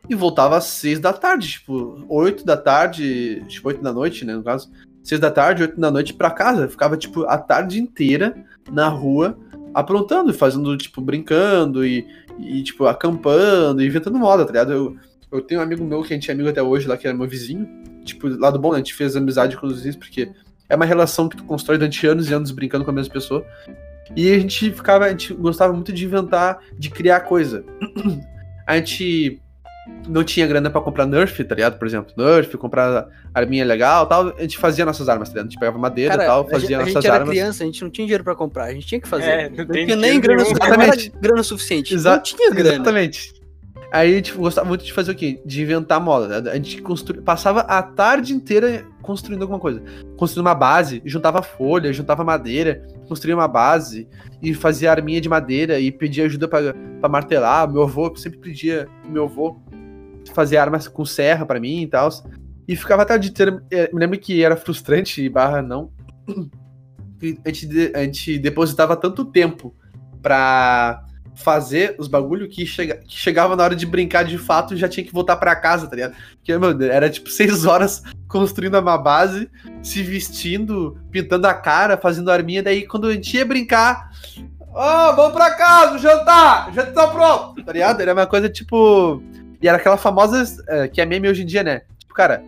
e voltava às 6 da tarde, tipo, 8 da tarde, tipo, 8 da noite, né, no caso, 6 da tarde, 8 da noite pra casa. ficava, tipo, a tarde inteira na rua, aprontando, fazendo, tipo, brincando e, e tipo, acampando, inventando moda, tá ligado? Eu, eu tenho um amigo meu que a gente é amigo até hoje lá, que era meu vizinho. Tipo, lado bom, né? A gente fez amizade com os vizinhos, porque é uma relação que tu constrói durante anos e anos brincando com a mesma pessoa. E a gente ficava, a gente gostava muito de inventar, de criar coisa. a gente não tinha grana para comprar Nerf, tá ligado? Por exemplo, Nerf, comprar arminha legal tal. A gente fazia nossas armas, tá ligado? A gente pegava madeira e tal, fazia a nossas armas. A gente era criança, a gente não tinha dinheiro para comprar, a gente tinha que fazer. É, não, não tinha nem grana, suficiente, grana suficiente. Exa não tinha grana. Exatamente. Aí gente gostava muito de fazer o quê? De inventar moda. A gente constru... passava a tarde inteira construindo alguma coisa. Construindo uma base, juntava folha, juntava madeira, construía uma base e fazia arminha de madeira e pedia ajuda para martelar. Meu avô sempre pedia meu avô fazer armas com serra para mim e tal. E ficava a tarde inteira. É, me lembro que era frustrante, barra não. A gente, a gente depositava tanto tempo pra fazer os bagulho que, chega, que chegava na hora de brincar de fato e já tinha que voltar para casa, tá ligado? Porque, mano, era tipo seis horas construindo uma base, se vestindo, pintando a cara, fazendo arminha, daí quando a gente ia brincar, ó, oh, vamos pra casa, jantar, já tá pronto, tá ligado? Era uma coisa tipo. E era aquela famosa é, que é meme hoje em dia, né? Tipo, cara,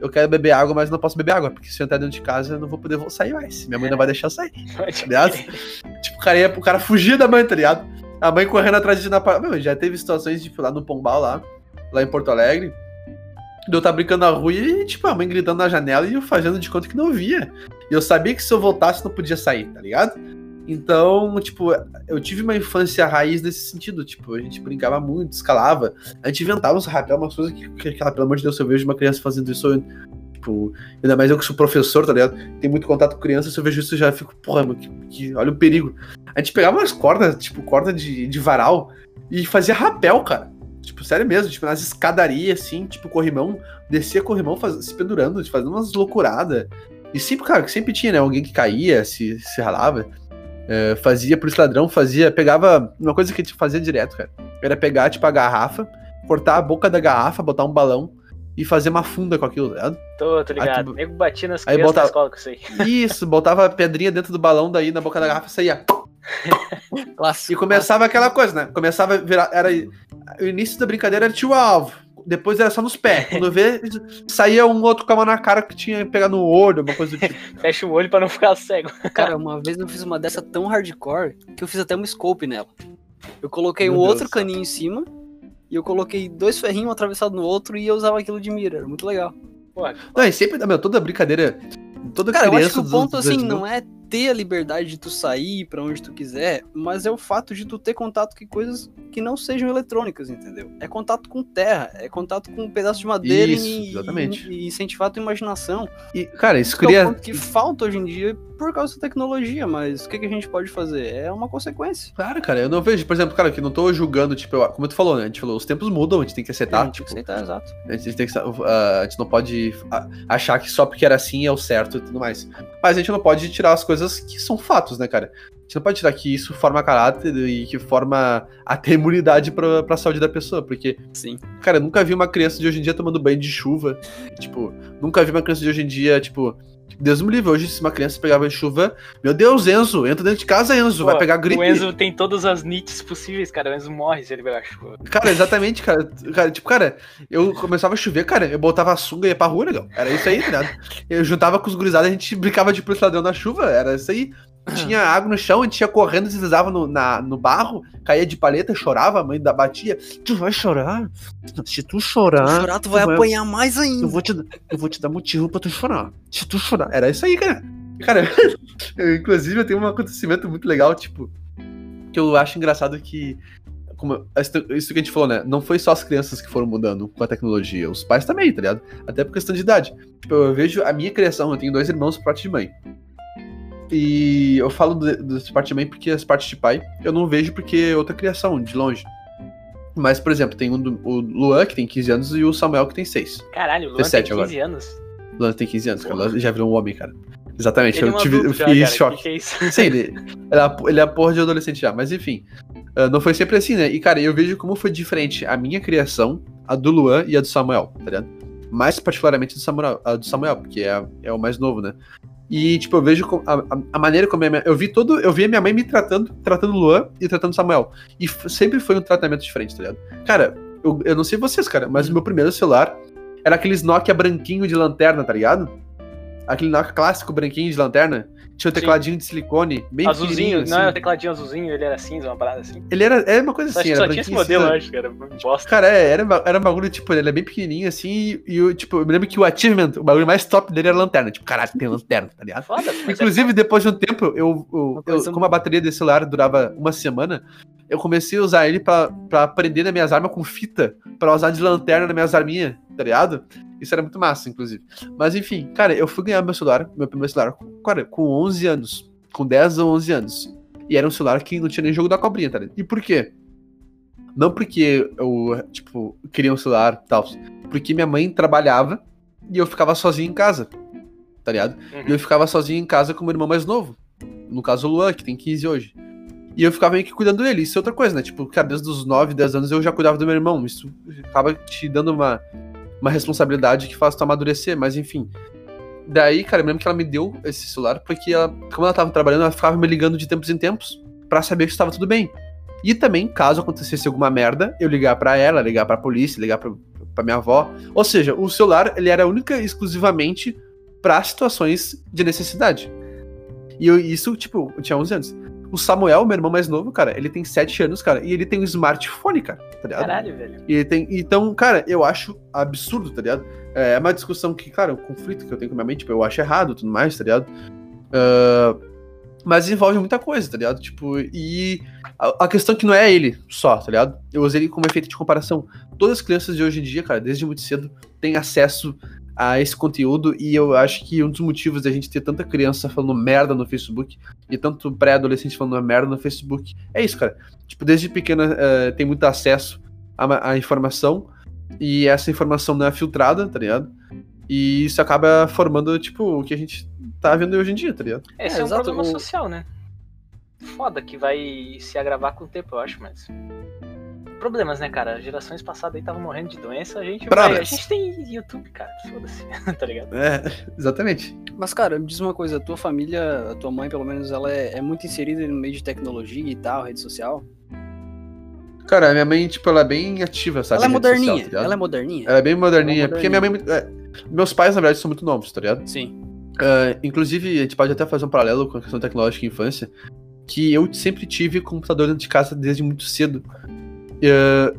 eu quero beber água, mas não posso beber água, porque se eu entrar dentro de casa eu não vou poder sair mais. Minha mãe não vai deixar eu sair, tá ligado? tipo, o cara, ia, o cara fugir da mãe, tá ligado? A mãe correndo atrás de na Meu, já teve situações, tipo, lá no Pombal, lá, lá em Porto Alegre. Eu estar brincando na rua e, tipo, a mãe gritando na janela e eu fazendo de conta que não via. E eu sabia que se eu voltasse não podia sair, tá ligado? Então, tipo, eu tive uma infância raiz nesse sentido. Tipo, a gente brincava muito, escalava. A gente inventava uns rapel, umas coisas que, que, que, pelo amor de Deus, eu vejo uma criança fazendo isso, eu, tipo, ainda mais eu que sou professor, tá ligado? Tem muito contato com criança, se eu vejo isso, eu já fico, porra, mano, que, que, olha o perigo. A gente pegava umas cordas, tipo, corda de, de varal, e fazia rapel, cara. Tipo, sério mesmo, tipo, nas escadarias, assim, tipo, corrimão, descia corrimão faz, se pendurando, fazendo umas loucuradas. E sempre, cara, sempre tinha, né? Alguém que caía, se, se ralava. É, fazia por esse ladrão, fazia, pegava. Uma coisa que a gente fazia direto, cara. Era pegar, tipo, a garrafa, cortar a boca da garrafa, botar um balão e fazer uma funda com aquilo, tá ligado? Tô, tô ligado. Aí, tipo, Nego batia nas crianças botava, na escola com isso aí. Isso, botava a pedrinha dentro do balão, daí na boca da garrafa saía. Clássico, e começava clássico. aquela coisa, né? Começava a virar. Era, o início da brincadeira era tio alvo. depois era só nos pés. Quando vê, saía um outro com a mão na cara que tinha pegado no olho, uma coisa do tipo. Fecha o olho pra não ficar cego. Cara, uma vez eu fiz uma dessa tão hardcore que eu fiz até um scope nela. Eu coloquei Meu um Deus outro céu. caninho em cima e eu coloquei dois ferrinhos atravessados no outro e eu usava aquilo de mira. Era muito legal. Porra, Não, e sempre, meu, toda brincadeira, toda Cara, eu criança acho que o dos ponto, anos assim, 2000 não é ter a liberdade de tu sair pra onde tu quiser, mas é o fato de tu ter contato com coisas que não sejam eletrônicas, entendeu? É contato com terra, é contato com um pedaço de madeira Isso, e, exatamente. e incentivar a tua imaginação. E, cara, isso Isso é cria. ponto que falta hoje em dia por causa da tecnologia, mas o que, que a gente pode fazer? É uma consequência. Claro, cara, eu não vejo, por exemplo, cara, que não tô julgando, tipo, eu- como tu falou, né? A gente falou, os tempos mudam, a gente tem que a aceitar, gente tem tipo, que aceitar, exato. a gente tem que. ah, a gente não pode achar que só porque era assim é o certo e tudo mais. Mas a gente não pode tirar as coisas que são fatos, né, cara? A gente não pode tirar que isso forma caráter e que forma até imunidade pra, pra saúde da pessoa, porque Sim. Cara, eu nunca vi uma criança de hoje em dia tomando banho de chuva. Tipo, nunca vi uma criança de hoje em dia, tipo. Deus me livre, hoje se uma criança de chuva, meu Deus, Enzo, entra dentro de casa, Enzo, vai Pô, pegar gripe. O Enzo tem todas as nits possíveis, cara. O Enzo morre se ele pegar chuva. Cara, exatamente, cara. cara. Tipo, cara, eu começava a chover, cara, eu botava a sunga e ia pra rua, legal. Era isso aí, tá ligado? Eu juntava com os gurizados, a gente brincava de polícia ladrão na chuva, era isso aí. Tinha água no chão, a gente ia correndo, deslizava no, na, no barro, caía de paleta, chorava, a mãe da batia. Tu vai chorar? Se tu chorar. Se chorar, tu vai vai- apanhar mais ainda. Eu vou, te, eu vou te dar motivo pra tu chorar. Se tu chorar. Era isso aí, cara. Cara, eu, inclusive eu tenho um acontecimento muito legal, tipo, que eu acho engraçado que. Como, isso que a gente falou, né? Não foi só as crianças que foram mudando com a tecnologia, os pais também, tá ligado? Até por questão de idade. Tipo, eu vejo a minha criação, eu tenho dois irmãos por parte de mãe. E eu falo de- dessa parte de mãe porque as partes de pai eu não vejo porque é outra criação, de longe. Mas, por exemplo, tem um o Luan, que tem 15 anos, e o Samuel, que tem 6. Caralho, o Luan 17 tem 15 anos. O Luan tem 15 anos, cara. Luan já virou um homem, cara. Exatamente, Ele é eu, um tive, eu fiquei em cara. choque. Que é? Sim, ele, ele, é a, ele é a porra de adolescente já, mas enfim. ah, não foi sempre assim, né? E, cara, eu vejo como foi diferente a minha criação, a do Luan e a do Samuel, tá ligado? Mais particularmente do Samuel, a do Samuel, porque é, é o mais novo, né? E, tipo, eu vejo a, a- maneira como minha, eu vi todo, eu vi a minha mãe me tratando, tratando Luan e tratando Samuel. E sempre foi um tratamento diferente, tá ligado? Cara, eu, eu não sei vocês, cara, mas o meu primeiro celular era aqueles Nokia branquinho de lanterna, tá ligado? Aquele Nokia clássico branquinho de lanterna. Tinha um Sim. tecladinho de silicone, bem Azulzinho, pequenininho, não é o assim. tecladinho azulzinho, ele era cinza, uma parada assim. Ele era, era uma coisa Só, assim, que era só tinha esse modelo, eu cinza. acho, cara. Bosta. Cara, é, era, era um bagulho, tipo, ele é bem pequenininho assim, e, e o, tipo, eu me lembro que o achievement, o bagulho mais top dele era a lanterna. Tipo, caralho, tem lanterna, tá ligado? Foda, é Inclusive, depois de um tempo, eu, eu, eu- como a bateria desse celular durava uma semana, eu comecei a usar ele pra, pra prender nas minhas armas com fita, pra usar de lanterna nas minhas arminhas, tá ligado? Isso era muito massa, inclusive. Mas enfim, cara, eu fui ganhar meu celular, meu primeiro celular, cara, com 11 anos. Com 10 ou 11 anos. E era um celular que não tinha nem jogo da cobrinha, tá ligado? E por quê? Não porque eu, tipo, queria um celular e tal. Porque minha mãe trabalhava e eu ficava sozinho em casa. Tá ligado? Uhum. E eu ficava sozinho em casa com o meu irmão mais novo. No caso, o Luan, que tem 15 hoje. E eu ficava meio que cuidando dele. Isso é outra coisa, né? Tipo, cara, desde os 9, 10 anos eu já cuidava do meu irmão. Isso acaba te dando uma, uma responsabilidade que faz tu amadurecer, mas enfim. Daí, cara, eu lembro que ela me deu esse celular porque ela, como ela tava trabalhando, ela ficava me ligando de tempos em tempos pra saber que estava tudo bem. E também, caso acontecesse alguma merda, eu ligar pra ela, ligar pra polícia, ligar pra minha avó. Ou seja, o celular, ele era única e exclusivamente pra situações de necessidade. E eu, isso, tipo, eu tinha 11 anos. O Samuel, meu irmão mais novo, cara, ele tem 7 anos, cara, e ele tem um smartphone, cara, tá ligado? Caralho, velho. E ele tem, então, cara, eu acho absurdo, tá ligado? É uma discussão que, cara, o conflito que eu tenho com a minha mente, tipo, eu acho errado e tudo mais, tá ligado? Ah, mas envolve muita coisa, tá ligado? Tipo, e a, a questão que não é ele só, tá ligado? Eu usei ele como efeito de comparação. Todas as crianças de hoje em dia, cara, desde muito cedo, têm acesso a esse conteúdo e eu acho que um dos motivos da gente ter tanta criança falando merda no Facebook e tanto pré-adolescente falando merda no Facebook é isso, cara. Tipo, desde pequena eh, tem muito acesso à, à informação e essa informação não é filtrada, tá ligado? E isso acaba formando, tipo, o que a gente tá vendo hoje em dia, tá ligado? Esse É, é, um exato, problema o- social, né? Foda que vai se agravar com o tempo, eu acho, mas. Problemas, né, cara? Gerações passadas aí estavam morrendo de doença, a gente vai... A gente tem YouTube, cara. Foda-se, tá ligado? É, exatamente. Mas, cara, me diz uma coisa, a tua família, a tua mãe, pelo menos, ela é, é muito inserida no meio de tecnologia e tal, rede social? Cara, a minha mãe, tipo, ela é bem ativa, sabe? ela é rede social, moderninha. tá ela é moderninha? Ela é bem moderninha, é porque minha mãe. é, meus pais, na verdade, são muito novos, tá ligado? Sim. Ah, inclusive, a gente pode até fazer um paralelo com a questão tecnológica e infância, que eu sempre tive computador dentro de casa desde muito cedo.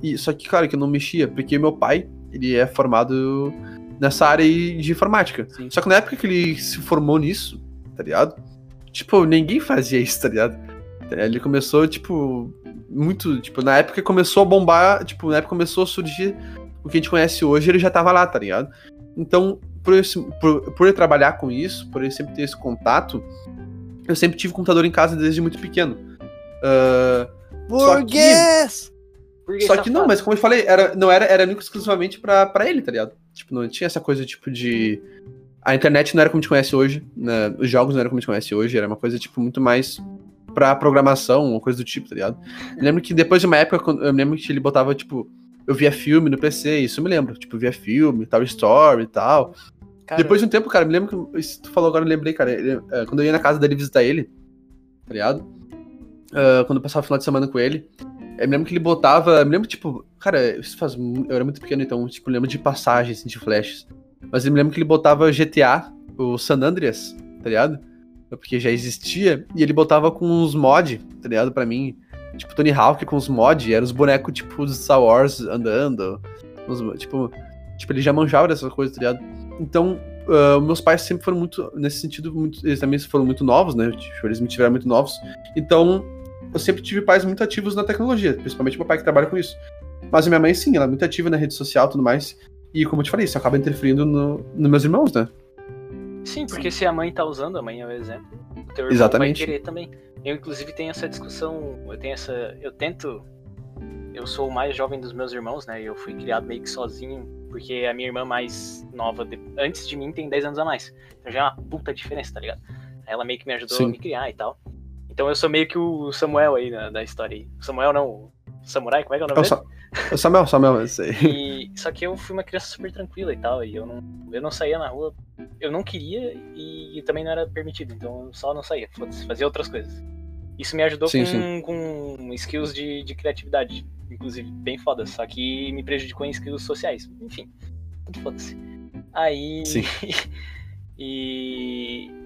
E, só que, claro, que eu não mexia, porque meu pai, ele é formado nessa área de informática. Sim. Só que na época que ele se formou nisso, tá ligado? Tipo, ninguém fazia isso, tá ligado? Ele começou, tipo, muito. Tipo, na época começou a bombar, tipo, na época começou a surgir o que a gente conhece hoje, ele já tava lá, tá ligado? Então, por, esse, por, por ele trabalhar com isso, por ele sempre ter esse contato, eu sempre tive computador em casa desde muito pequeno. Que- Burguês! Burguês só que não, safado. mas como eu falei, era, não era, era único exclusivamente pra, pra ele, tá ligado? Tipo, não tinha essa coisa, tipo, de. A internet não era como a gente conhece hoje, né? Os jogos não eram como a gente conhece hoje, era uma coisa, tipo, muito mais pra programação, ou coisa do tipo, tá ligado? Eu lembro que depois de uma época, eu lembro que ele botava, tipo, eu via filme no PC, isso eu me lembro. Tipo, eu via filme, tal, story e tal. Cara, Depois de um tempo, cara, me lembro que. Isso tu falou agora, eu lembrei, cara. ele- é, quando eu ia na casa dele visitar ele, tá ligado? Ah, quando eu passava o final de semana com ele, eu me lembro que ele botava. Me lembro, tipo, cara, isso faz. Eu era muito pequeno, então, tipo, eu lembro de passagens, assim, de flashes. Mas eu me lembro que ele botava GTA, o San Andreas, tá ligado? Porque já existia, e ele botava com uns mod, tá ligado? Pra mim. Tipo, Tony Hawk com os mod, eram os bonecos, tipo, dos Star Wars andando. tipo, tipo, ele já manjava dessas coisas, tá ligado? Então, ah, meus pais sempre foram muito, nesse sentido, muito, eles também foram muito novos, né? Tipo, eles me tiveram muito novos. Então, eu sempre tive pais muito ativos na tecnologia, principalmente meu pai que trabalha com isso. Mas a minha mãe, sim, ela é muito ativa na rede social e tudo mais. E como eu te falei, isso acaba interferindo no, nos meus irmãos, né? Sim, porque se a mãe tá usando, a mãe é o exemplo. O teu irmão Exatamente. vai querer também. Eu, inclusive, tenho essa discussão. Eu tenho essa. Eu tento. Eu sou o mais jovem dos meus irmãos, né? E eu fui criado meio que sozinho. Porque a minha irmã mais nova, de- antes de mim, tem 10 anos a mais. Então já é uma puta diferença, tá ligado? Ela meio que me ajudou Sim. a me criar e tal. Então eu sou meio que o Samuel aí da, da história aí. Samuel não, Samurai, como é que é o É nome o, dele? É o Samuel, Samuel, eu sei. E, só que eu fui uma criança super tranquila e tal, e eu não, eu não saía na rua. Eu não queria e também não era permitido, então eu só não saía, foda-se, fazia outras coisas. Isso me ajudou Sim, com, com skills de, de criatividade, inclusive, bem foda, só que me prejudicou em skills sociais. Enfim, tudo foda-se. Aí. Sim. e.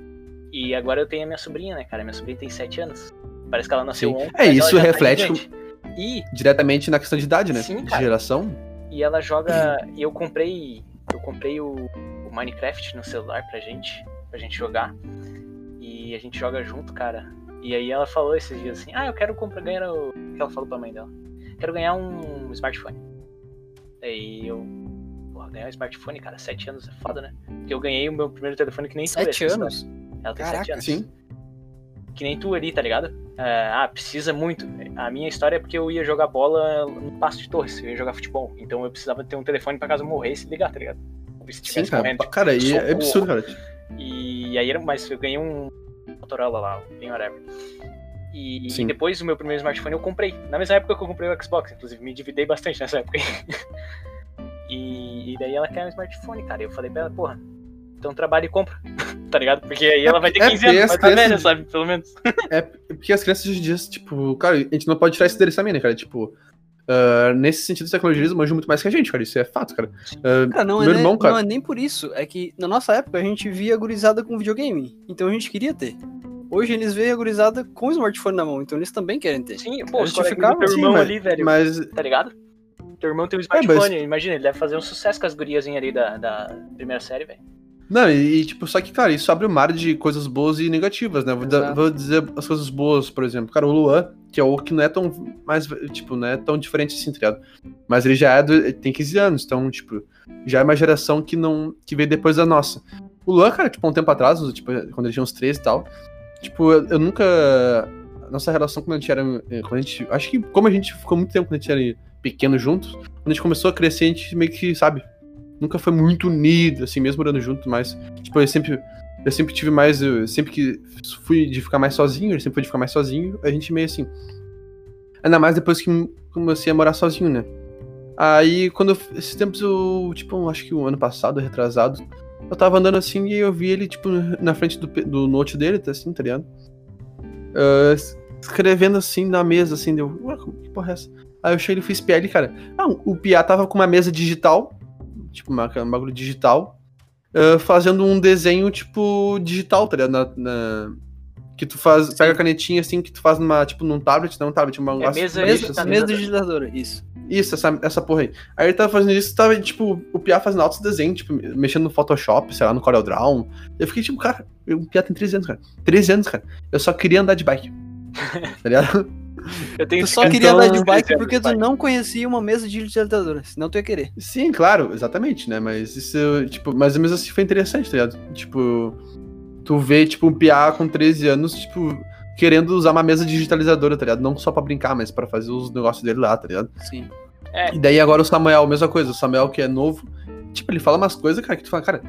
E agora eu tenho a minha sobrinha, né, cara? Minha sobrinha tem 7 anos. Parece que ela nasceu Sim. ontem. É, mas isso ela já tá reflete gigante. E Diretamente na questão de idade, né? Sim, de cara. geração. e ela joga. E eu comprei. Eu comprei o, o Minecraft no celular pra gente. Pra gente jogar. E a gente joga junto, cara. E aí ela falou esses dias assim, ah, eu quero comprar, ganhar o. O que ela falou pra mãe dela? Quero ganhar um smartphone. Aí eu. Porra, ganhar um smartphone, cara, sete anos é foda, né? Porque eu ganhei o meu primeiro telefone que nem Sete anos? história. Ela tem Caraca, sete anos. Sim. Que nem tu ali, tá ligado? É, ah, precisa muito. A minha história é porque eu ia jogar bola no Passo de Torres, eu ia jogar futebol. Então eu precisava ter um telefone pra caso eu morresse e ligar, tá ligado? Se Sim, cara. morrendo. Cara, e é absurdo, cara. E aí era, mas eu ganhei um Motorola lá, bem whatever. E, Sim. depois o meu primeiro smartphone eu comprei. Na mesma época que eu comprei o Xbox, inclusive, me endividei bastante nessa época. e, e daí ela quer um smartphone, cara. E eu falei pra ela, porra, então trabalha e compra. tá ligado? Porque aí ela vai ter É, 15 porque anos, as vai estar velha, crianças- sabe? Pelo menos. É porque as crianças hoje em dia, tipo, cara, a gente não pode tirar isso deles também, né, cara? Tipo, ah, nesse sentido, as tecnologias eles manjam muito mais que a gente, cara. Isso é fato, cara. Ah, Cara, não, é Meu nem- irmão, cara. não é nem por isso. É que na nossa época a gente via a gurizada com videogame. Então a gente queria ter. Hoje eles veem a gurizada com o smartphone na mão, então eles também querem ter. Sim, pô, justificava, teu sim, irmão mas- ali, velho. mas Tá ligado? Teu irmão tem um É, mas- smartphone, imagina, ele deve fazer um sucesso com as guriazinhas ali da, da primeira série, velho. Não, e, e, tipo, só que, cara, isso abre um mar de coisas boas e negativas, né? Vou, Exato. vou dizer as coisas boas, por exemplo. Cara, o Luan, que é o que não é tão mais, tipo, não é tão diferente assim, tá ligado? Mas ele já é do, ele tem 15 anos, então, tipo, já é uma geração que não, que veio depois da nossa. O Luan, cara, tipo, um tempo atrás, tipo, quando ele tinha uns 13 e tal, tipo, eu, eu nunca, nossa relação quando a gente era, quando a gente, acho que como a gente ficou muito tempo quando a gente era pequeno juntos, quando a gente começou a crescer, a gente meio que, sabe, nunca foi muito unido, assim, mesmo morando junto, mas, tipo, eu sempre, eu sempre tive mais, eu sempre que fui de ficar mais sozinho, ele sempre foi de ficar mais sozinho, a gente meio assim. Ainda mais depois que comecei a morar sozinho, né? Aí, quando eu, esses tempos eu, tipo, acho que o ano passado, retrasado, eu tava andando assim e eu vi ele, tipo, na frente do, do note dele, tá assim, tá ligado? Ah, escrevendo assim na mesa, assim, deu, ué, que porra é essa? Aí eu cheguei e fui espiar cara. Ah, o Pia tava com uma mesa digital, tipo, uma, um bagulho digital, uh, fazendo um desenho, tipo, digital, tá ligado? Na, na- que tu faz, Sim. pega a canetinha assim, que tu faz numa, tipo, num tablet, não um tablet, uma É mesa preto, Mesa, assim. mesa digitadora, isso. Isso, essa, essa porra aí. Aí ele tava fazendo isso, tava, tipo, o Pia fazendo altos desenhos, tipo, mexendo no Photoshop, sei lá, no CorelDRAW. Eu fiquei, tipo, cara, o Pia tem 13 anos, cara. 13 anos, cara. Eu só queria andar de bike. tá ligado? Eu tenho Tu só queria andar de bike porque tu bike. não conhecia uma mesa digitalizadora, senão tu ia querer. Sim, claro, exatamente, né? Mas isso, tipo, mas mesmo assim foi interessante, tá ligado? Tipo, tu vê, tipo, um Pia com 13 anos, tipo, querendo usar uma mesa digitalizadora, tá ligado? Não só pra brincar, mas pra fazer os negócios dele lá, tá ligado? Sim. É, E daí agora o Samuel, mesma coisa. O Samuel que é novo, tipo, ele fala umas coisas, cara, que tu fala, cara,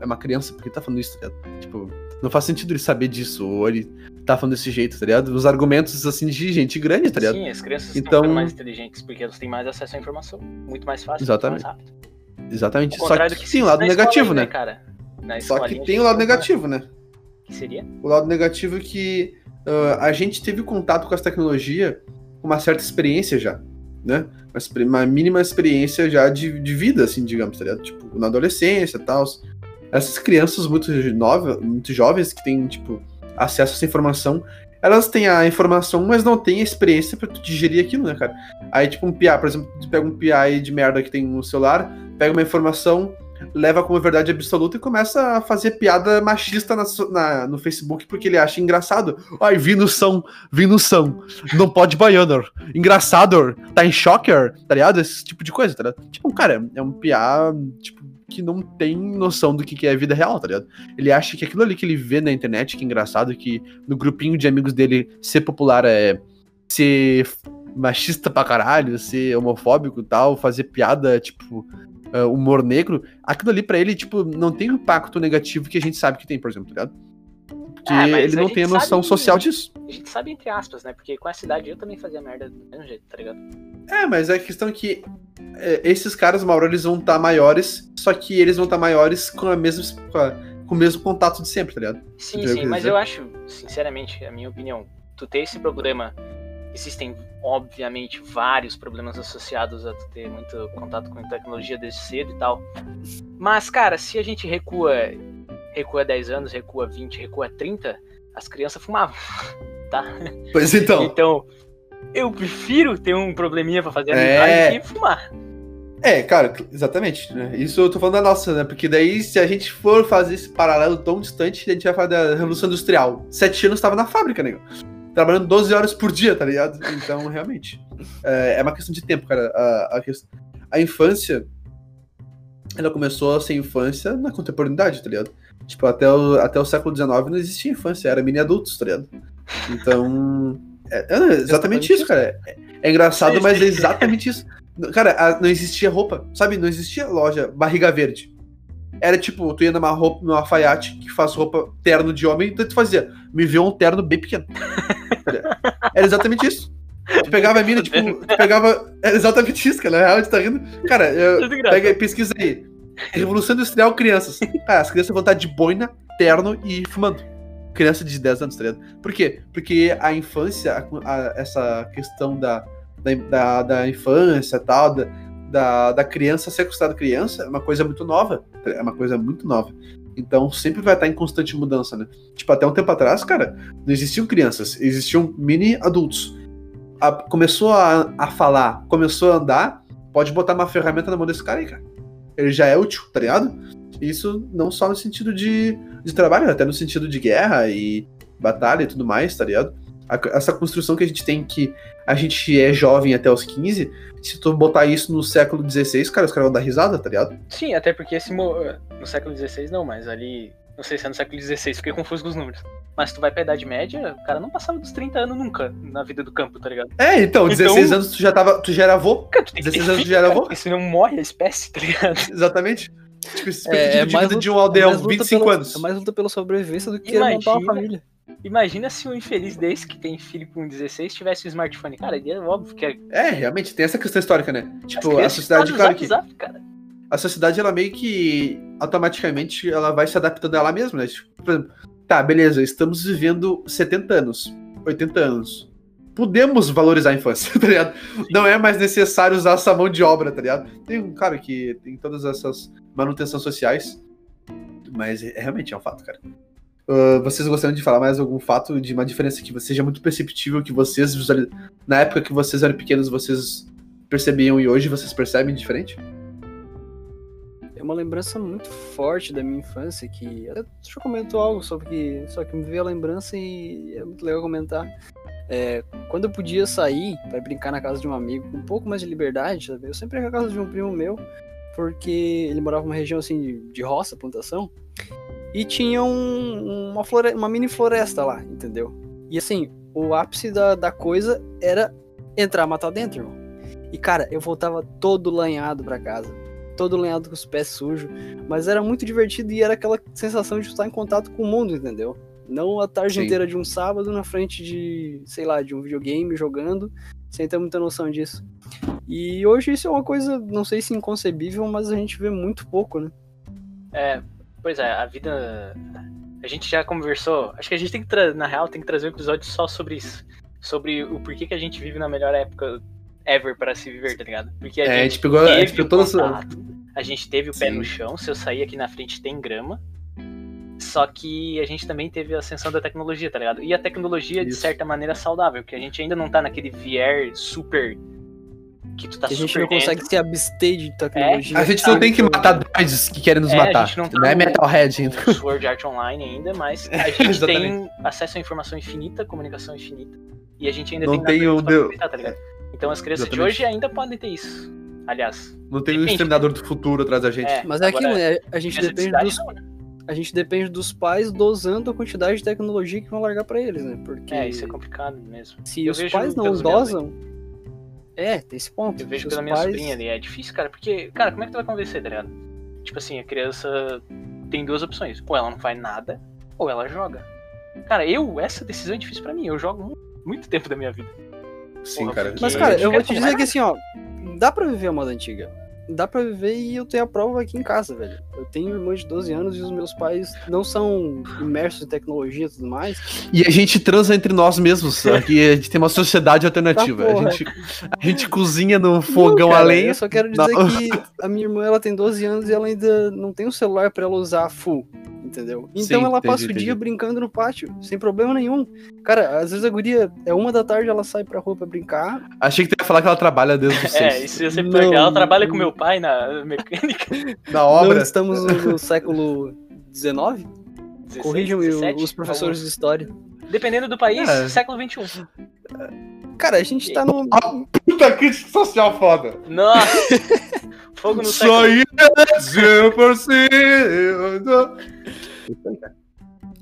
é uma criança, por que tá falando isso, tá ligado? Tipo, não faz sentido ele saber disso, ou ele tá falando desse jeito, tá ligado? Os argumentos, assim, de gente grande, tá ligado? sim, as crianças Então- estão mais inteligentes porque elas têm mais acesso à informação. Muito mais fácil, Exatamente. muito mais rápido. Exatamente. Só que que se o lado negativo, né? cara? Na Só que tem o lado negativo, né? Que seria? O lado negativo é que ah, a gente teve contato com essa tecnologia com uma certa experiência já, né? Uma, uma mínima experiência já de, de vida, assim, digamos, tá ligado? Tipo, na adolescência e tal. Essas crianças muito, novas, muito jovens que têm, tipo, acesso a essa informação, elas têm a informação, mas não têm a experiência pra tu digerir aquilo, né, cara? Aí, tipo, um PA, por exemplo, tu pega um aí de merda que tem no celular, pega uma informação, leva como verdade absoluta e começa a fazer piada machista na na- no Facebook porque ele acha engraçado. Ai, vi no som, vi no som. Não pode baianer. Engraçado, tá em shocker, tá ligado? Esse tipo de coisa, tá ligado? Tipo, cara, é um piá, tipo, que não tem noção do que é a vida real, tá ligado? Ele acha que aquilo ali que ele vê na internet, que é engraçado, que no grupinho de amigos dele ser popular é ser machista pra caralho, ser homofóbico e tal, fazer piada, tipo, uh, humor negro, aquilo ali pra ele, tipo, não tem o impacto negativo que a gente sabe que tem, por exemplo, tá ligado? Porque mas ele não tem a noção sabe- social disso. A gente sabe entre aspas, né? Porque com essa idade eu também fazia merda do mesmo jeito, tá ligado? É, mas a questão é que é, esses caras, Mauro, eles vão estar maiores, só que eles vão estar maiores com a mesma com, a- com o mesmo contato de sempre, tá ligado? Sim, Entendeu sim, mas quis eu acho, sinceramente, a minha opinião, tu ter esse problema, existem, obviamente, vários problemas associados a tu ter muito contato com tecnologia desde cedo e tal. Mas, cara, se a gente recua, recua 10 anos, recua 20, recua 30, as crianças fumavam, tá? Pois então. Então, eu prefiro ter um probleminha pra fazer É. amizade que fumar. É, cara, exatamente. Né? Isso eu tô falando da nossa, né? Porque daí, se a gente for fazer esse paralelo tão distante, a gente vai falar da Revolução Industrial. Sete anos tava na fábrica, nego. Trabalhando 12 horas por dia, tá ligado? Então, realmente. É, é uma questão de tempo, cara. A, a, a infância. Ela começou a ser infância na contemporaneidade, tá ligado? Tipo, até o, até o século XIX não existia infância, era mini adultos, tá ligado? Então. É, é exatamente isso, cara. É, é engraçado, mas é exatamente isso. Cara, a- não existia roupa, sabe? Não existia loja barriga verde. Era tipo, tu ia numa roupa, numa alfaiate que faz roupa terno de homem, então tu fazia, me vê um terno bem pequeno. Era exatamente isso. Tu pegava a mina, tipo, tu pegava. Era exatamente isso, cara. Na real, tu tá rindo. Cara, eu, pega pesquisa aí. Revolução Industrial Crianças. Ah, as crianças vão estar de boina, terno e fumando. Criança de 10 anos, tá ligado? Por quê? Porque a infância, a- a- essa questão da, da, da, da infância tal, da, da, da criança ser considerada criança, é uma coisa muito nova. É uma coisa muito nova. Então sempre vai estar em constante mudança, né? Tipo, até um tempo atrás, cara, não existiam crianças, existiam mini adultos. A- começou a, a falar, começou a andar, pode botar uma ferramenta na mão desse cara aí, cara. Ele já é útil, tá ligado? Isso não só no sentido de, de trabalho, até no sentido de guerra e batalha e tudo mais, tá ligado? A- essa construção que a gente tem que a gente é jovem até os 15, se tu botar isso no século XVI, cara, os caras vão dar risada, tá ligado? Sim, até porque esse no século XVI não, mas ali. Não sei se é no século XVI, fiquei confuso com os números. Mas tu vai pra Idade Média, o cara não passava dos 30 anos nunca na vida do campo, tá ligado? É, então, Então- 16 anos tu já tava, tu já era avô, Cara, tu tem que ter 16 anos filho, já era avô? porque senão morre a espécie, tá ligado? exatamente. Tipo, expectativa É, é de mais vida luta- de um é aldeão, luta 25 pela- anos. É mais luta pela sobrevivência do que querer montar uma Imagina. família. Imagina se um infeliz desse que tem filho com 16 tivesse um smartphone. Cara, é óbvio que é. É, realmente, tem essa questão histórica, né? Tipo, a sociedade, claro que. zap, cara. a sociedade ela meio que automaticamente ela vai se adaptando a ela mesma, né? Tipo, por exemplo, tá, beleza, estamos vivendo 70 anos, 80 anos. Podemos valorizar a infância, tá ligado? Não é mais necessário usar essa mão de obra, tá ligado? Tem um cara que tem todas essas manutenções sociais, mas é, realmente é um fato, cara. Uh, vocês gostariam de falar mais algum fato de uma diferença que seja muito perceptível, que vocês. Na época que vocês eram pequenos, vocês percebiam e hoje vocês percebem diferente? É uma lembrança muito forte da minha infância que. Deixa eu comentar algo sobre que. Só que me veio a lembrança e é muito legal comentar. É, quando eu podia sair para brincar na casa de um amigo com um pouco mais de liberdade, sabe? eu sempre ia na casa de um primo meu, porque ele morava numa região assim de, de roça, plantação, e tinha um, uma, flore uma mini floresta lá, entendeu? E assim, o ápice da, da coisa era entrar matar dentro, irmão. E cara, eu voltava todo lanhado para casa, todo lanhado com os pés sujos, mas era muito divertido e era aquela sensação de estar em contato com o mundo, entendeu? Não a tarde Sim. inteira de um sábado na frente de, sei lá, de um videogame jogando, sem ter muita noção disso. E hoje isso é uma coisa, não sei se inconcebível, mas a gente vê muito pouco, né? É, pois é, a vida. A gente já conversou. Acho que a gente tem que, tra- na real, tem que trazer um episódio só sobre isso. Sobre o porquê que a gente vive na melhor época ever para se viver, tá ligado? Porque a É, a gente gente pegou, a gente teve pegou contato, a gente teve o pé Sim. no chão. Se eu sair aqui na frente tem grama. Só que a gente também teve a ascensão da tecnologia, tá ligado? E a tecnologia, de Isso. certa maneira, saudável, que a gente ainda não tá naquele vier super. Que tu tá que a gente super não consegue se abster de tecnologia. A gente não tem que matar droids que querem nos É, a matar. gente não tá não é no- Metalhead ainda. no Sword Art Online ainda, mas a gente tem acesso à informação infinita, comunicação infinita. E a gente ainda Não tem tem o pra deu- tá ligado? Então as crianças de Exatamente. hoje ainda podem ter isso. Aliás, Não tem o Depende. exterminador do futuro atrás da gente. é, Mas é aquilo, né? A gente de depende dos, não, né? A gente depende dos pais dosando a quantidade de tecnologia que vão largar pra eles, né? Porque É, isso é complicado mesmo. se Eu os pais não dosam, é, tem esse ponto. Eu vejo pela os minha pais- sobrinha ali, é difícil, cara, porque, cara, como é que tu vai convencer, tá ligado? Tipo assim, a criança tem duas opções. Ou ela não faz nada, ou ela joga. Cara, eu, essa decisão é difícil pra mim. Eu jogo mu- muito tempo da minha vida. Sim, Porra, cara. Mas, cara, eu vou te dizer que assim, ó, dá pra viver a moda antiga. Dá pra viver e eu tenho a prova aqui em casa, velho. Eu tenho irmã de 12 anos e os meus pais não são imersos em tecnologia e tudo mais. E a gente transa entre nós mesmos. Aqui a gente tem uma sociedade alternativa. Tá, a, gente, a gente cozinha no fogão Não, cara, a lenha. Eu só quero dizer Não. que a minha irmã ela tem 12 anos e ela ainda não tem um celular pra ela usar full. Entendeu? Então Sim, ela entendi, passa o entendi. dia brincando no pátio, sem problema nenhum. Cara, às vezes a guria é uma da tarde, ela sai pra rua pra brincar. Achei que tu ia falar que ela trabalha desde os É, seis. isso ia ser Não, legal. Ela trabalha com não. meu pai na mecânica. Na Não obra. estamos no, no século XIX? 16, Corrijam 17, os professores de história. Dependendo do país, É. século XXI. Cara, a gente tá no. Puta crítica social foda. Nossa! Fogo no século Só ia 100%. Isso aí, cara.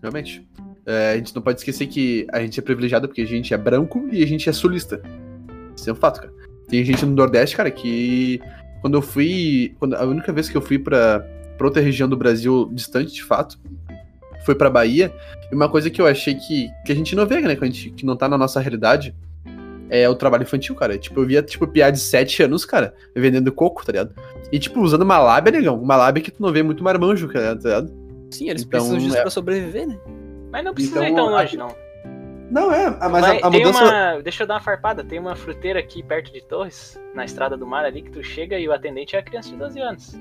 Realmente. É, a gente não pode esquecer que a gente é privilegiado porque a gente é branco e a gente é sulista. Isso é um fato, cara. Tem gente no Nordeste, cara, que quando eu fui. Quando, a única vez que eu fui pra, pra outra região do Brasil distante, de fato, foi pra Bahia. E uma coisa que eu achei que, que a gente não vê, né? Que, a gente, que não tá na nossa realidade. É o trabalho infantil, cara. Tipo, eu via, tipo, piá de 7 anos, cara, vendendo coco, tá ligado? E, tipo, usando uma lábia, negão. Uma lábia que tu não vê muito marmanjo, cara, tá ligado? Sim, eles Então, precisam disso é. pra sobreviver, né? Mas não precisa Então, ir tão a- longe, não. Não, é, mas Mas a, a tem mudança. uma. Deixa eu dar uma farpada. Tem uma fruteira aqui perto de Torres, na estrada do mar ali, que tu chega e o atendente é a criança de 12 anos.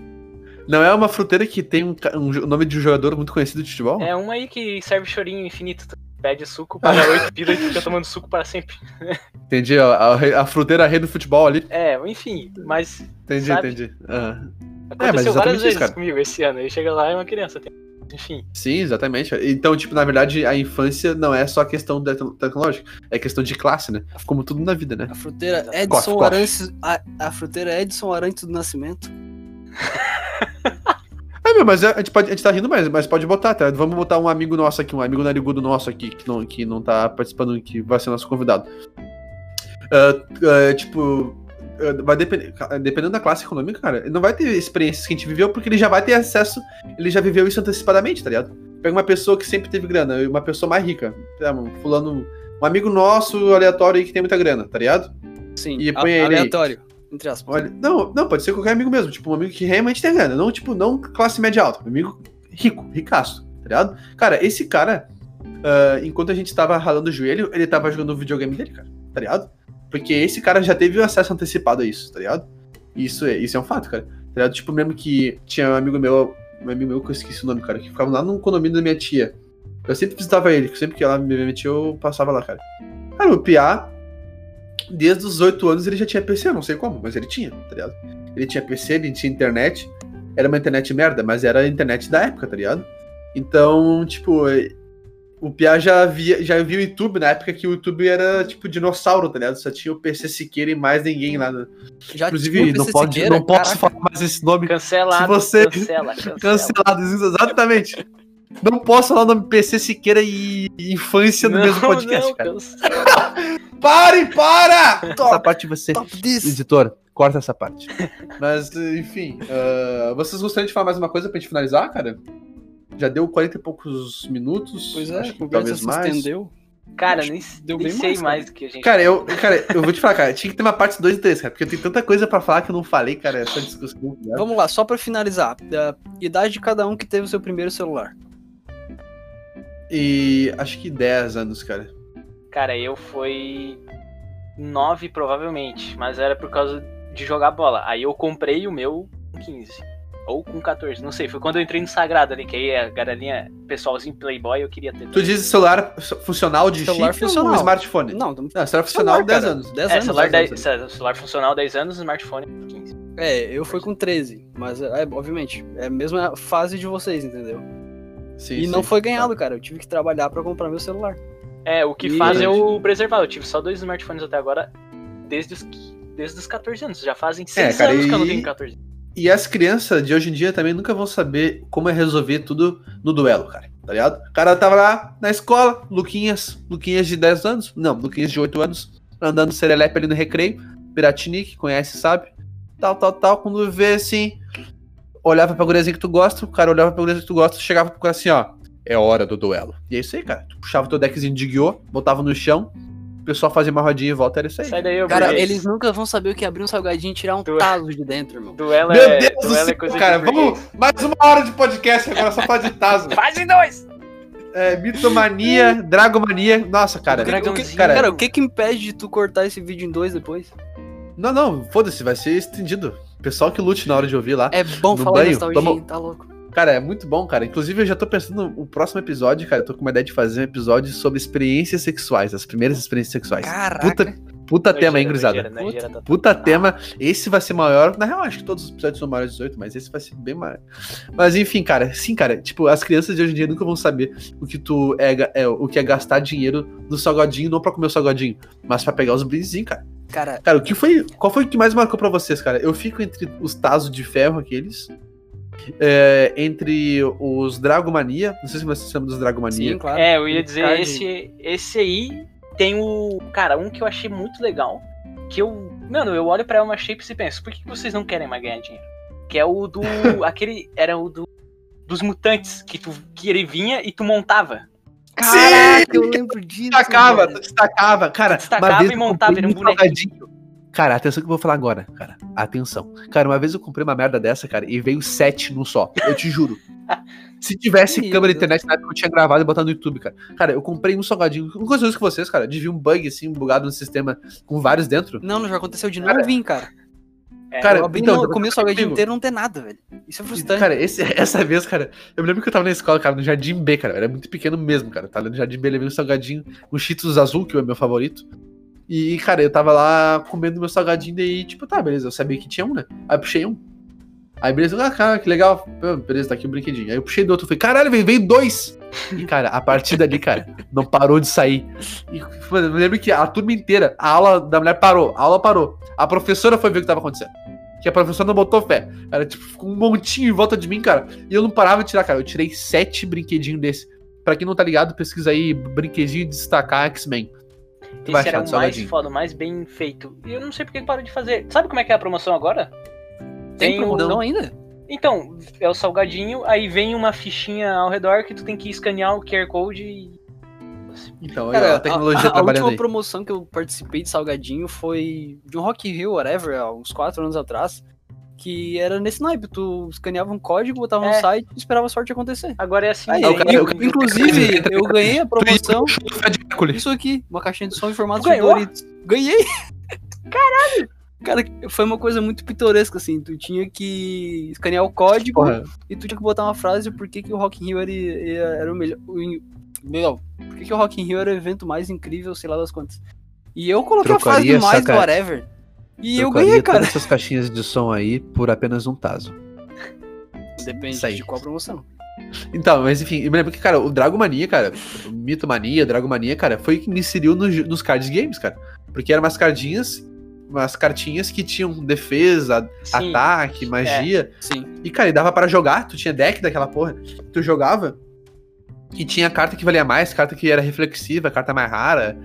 Não é uma fruteira que tem um, um jo- nome de um jogador muito conhecido de futebol? É uma aí que serve chorinho infinito. Tu pede suco, paga 8 pila e fica tomando suco para sempre. Entendi, ó, a, a fruteira rei do futebol ali. É, enfim, mas Entendi, Sabe? entendi. Aham. aconteceu exatamente várias isso, vezes cara. comigo esse ano. Aí chega lá e é uma criança. tem- Enfim, Sim, exatamente. Então, tipo, na verdade, a infância não é só questão tecnológica, é questão de classe, né? Como tudo na vida, né? A fruteira Edson. Arantes. A, a fruteira Edson Arantes do Nascimento. É, meu, mas a gente, pode, a gente tá rindo, mas, mas pode botar, tá? Vamos botar um amigo nosso aqui, um amigo narigudo nosso aqui, que não, que não tá participando, que vai ser nosso convidado. Ah, ah, tipo, ah, vai depender, dependendo da classe econômica, cara, ele não vai ter experiências que a gente viveu, porque ele já vai ter acesso, ele já viveu isso antecipadamente, tá ligado? Pega uma pessoa que sempre teve grana, uma pessoa mais rica, tá, um fulano, um amigo nosso aleatório aí que tem muita grana, tá ligado? Sim, E a- põe ele aí. Entre aspas. Olha, não, não, pode ser qualquer amigo mesmo, tipo um amigo que realmente tem grana, não tipo, não classe média alta, um amigo rico, ricaço, tá ligado? Cara, esse cara, ah, enquanto a gente tava ralando o joelho, ele tava jogando o videogame dele, cara. tá ligado? Porque esse cara já teve acesso antecipado a isso, tá ligado? Isso é, isso é um fato, cara. Tá ligado? Tipo, mesmo que tinha um amigo meu, um amigo meu que eu esqueci o nome, cara, que ficava lá no condomínio da minha tia. Eu sempre visitava ele, sempre que ela me metia, eu passava lá, cara. Cara, o Piá, desde os 8 anos ele já tinha PC, não sei como, mas ele tinha, tá ligado? Ele tinha PC, ele tinha internet. Era uma internet merda, mas era a internet da época, tá ligado? Então, tipo, o Piá já via, já viu o YouTube na época que o YouTube era tipo dinossauro, tá ligado? Só tinha o PC Siqueira e mais ninguém lá. No... Já Inclusive, tinha o não, pode, Siqueira, não posso falar mais esse nome. Cancelado. Se você- Cancela, cancela. Cancelado, exatamente. Não posso falar o nome PC Siqueira e infância no mesmo podcast, não, cara. Pare, para! Essa parte você, Top disso. editor, corta essa parte. Mas, enfim, ah, vocês gostariam de falar mais uma coisa pra gente finalizar, cara? Já deu 40 e poucos minutos. Pois é, acho que talvez mais. estendeu. Cara, Acho nem, deu nem bem sei mais, do que a gente. Cara, eu, cara, eu vou te falar, cara, tinha que ter uma parte 2 e 3, cara, porque eu tenho tanta coisa pra falar que eu não falei, cara, essa discussão. ligado? Vamos lá, só pra finalizar. A idade de cada um que teve o seu primeiro celular. E acho que 10 anos, cara. Cara, eu fui 9 provavelmente, mas era por causa de jogar bola. Aí eu comprei o meu com 15. Ou com 14, não sei. Foi quando eu entrei no Sagrado ali, que aí a galerinha, pessoalzinho Playboy, eu queria ter. Tu diz celular funcional de Celular chip funcional. ou smartphone? Não, estamos Não, celular funcional 10 cara. anos. 10 É, anos. celular, 10 10, é, celular funcional 10 anos, smartphone 15. É, eu fui com 13, mas é, obviamente, é a mesma fase de vocês, entendeu? Sim, e sim. não foi ganhado, cara. Eu tive que trabalhar pra comprar meu celular. É, o que E- faz é o preservar. Eu tive só dois smartphones até agora, desde os, desde os 14 anos. Já fazem 6 cara, anos que eu não e- tenho 14. E as crianças de hoje em dia também nunca vão saber como é resolver tudo no duelo, cara. Tá ligado? O cara tava lá na escola, Luquinhas, Luquinhas de 10 anos, não, Luquinhas de 8 anos, andando serelepe ali no recreio, Piratinique, conhece, sabe? Tal, tal, tal. Quando vê assim, olhava pra guriazinha que tu gosta, o cara olhava pra guriazinha que tu gosta, chegava pro cara assim, ó. É hora do duelo. E é isso aí, cara. Tu puxava teu deckzinho de Yu-Gi-Oh!, botava no chão, o pessoal fazia uma rodinha e volta, era isso aí. Sai daí, eu Cara, burguês. eles nunca vão saber o que é abrir um salgadinho e tirar um Tu- taso de dentro, irmão. Duelo Meu é, Deus do é céu, coisa cara, de vamos mais uma hora de podcast agora só falar de Tazo. Fazem dois! É, mitomania, dragomania. Nossa, cara. O que- o que- dragãozinho. cara, Cara, o que que impede de tu cortar esse vídeo em dois depois? Não, não, foda-se, vai ser estendido. Pessoal que lute na hora de ouvir lá. É bom No falar banho, nostalgia, toma- tá louco. Cara, é muito bom, cara. Inclusive, eu já tô pensando no próximo episódio, cara. Eu tô com uma ideia de fazer um episódio sobre experiências sexuais, as primeiras experiências sexuais. Caraca. Puta, puta tema, hein, gurizada? nojeira, tá- Puta tema. Esse vai ser maior. Na real, acho que todos os episódios são maiores de 18, mas esse vai ser bem maior. Mas enfim, cara, sim, cara. Tipo, as crianças de hoje em dia nunca vão saber o que tu é, é, o que é gastar dinheiro no salgadinho, não pra comer o salgadinho, mas pra pegar os brindezinhos, cara. Cara, Cara, o que foi. Qual foi o que mais marcou pra vocês, cara? Eu fico entre os Tazos de ferro, aqueles. É, entre os Dragomania. Não sei se vocês lembram dos Dragomania. sim, claro. É, eu ia dizer, Card. esse, esse aí tem o. Cara, um que eu achei muito legal. Que eu. Mano, eu olho pra Elma Shapes e penso, por que vocês não querem mais ganhar dinheiro? Que é o do. aquele. Era o do. Dos mutantes, que, tu, que ele vinha e tu montava. Caraca, eu lembro disso. Destacava, velho. tu destacava, cara. Destacava uma vez e montava, era um salgadinho. Cara, atenção que eu vou falar agora, cara. Atenção. Cara, uma vez eu comprei uma merda dessa, cara, e veio sete num só. Eu te juro. Se tivesse Meu câmera de internet na época, eu tinha gravado e botado no YouTube, cara. Cara, eu comprei um salgadinho. Não aconteceu isso com vocês, cara. De vir um bug assim, bugado no sistema, com vários dentro. Não, não já aconteceu de Cara, novo vir, cara. É, Cara, eu abri, então, não, eu eu comi o salgadinho inteiro e não tem nada, velho. Isso é frustrante. Cara, esse- essa vez, cara, eu me lembro que eu tava na escola, cara, no Jardim B, cara. Eu era muito pequeno mesmo, cara. Eu tava no Jardim B, levei um salgadinho, um Cheetos azul, que é o meu favorito. E, cara, eu tava lá comendo meu salgadinho, daí, tipo, tá, beleza, eu sabia que tinha um, né? Aí puxei um. Aí, beleza, ah, cara, que legal. Beleza, tá aqui o brinquedinho. Aí eu puxei do outro, falei, caralho, veio, veio dois. E, cara, a partir dali, cara, não parou de sair. E, mano, eu lembro que a turma inteira, a aula da mulher parou, a aula parou. A professora foi ver o que tava acontecendo. Que a professora não botou fé. Era tipo, ficou um montinho em volta de mim, cara. E eu não parava de tirar, cara. Eu tirei sete brinquedinhos desse. Pra quem não tá ligado, pesquisa aí brinquedinho de destacar X-Men. Esse era achar o mais salgadinho. foda, o mais bem feito. E eu não sei porque que parou de fazer. Sabe como é que é a promoção agora? tem tem promoção um- ainda? Então, é o salgadinho, aí vem uma fichinha ao redor que tu tem que escanear o QR Code e. Então, Cara, ó, a tecnologia a, a trabalhando última aí. promoção que eu participei de salgadinho foi de um Rock Rio, whatever, há uns 4 anos atrás. Que era nesse naipe, tu escaneava um código, botava no É. site e esperava a sorte acontecer. Agora é assim. Aí, cara- eu- cara- inclusive, eu ganhei a promoção. Isso aqui, uma caixinha de som em formato de? Doritos. Ganhei! Caralho! Cara, foi uma coisa muito pitoresca, assim. Tu tinha que escanear o código Porra. e tu tinha que botar uma frase por que, que o Rock in Rio era, era, era o melhor. Meu, por que, que o Rock in Rio era o evento mais incrível, sei lá das quantas. E eu coloquei a frase Trocaria do mais ca- whatever. E eu Trocaria ganhei, cara. todas essas caixinhas de som aí por apenas um taso. Depende aí. de qual promoção. Então, mas enfim, eu me lembro que, cara, o Dragomania, cara, o Mitomania, Dragomania, cara, foi que me inseriu nos, nos cards games, cara. Porque eram umas cardinhas, umas cartinhas que tinham defesa, Sim. ataque, magia. Sim. E, cara, e dava pra jogar, tu tinha deck daquela porra. Tu jogava e tinha carta que valia mais, carta que era reflexiva, carta mais rara.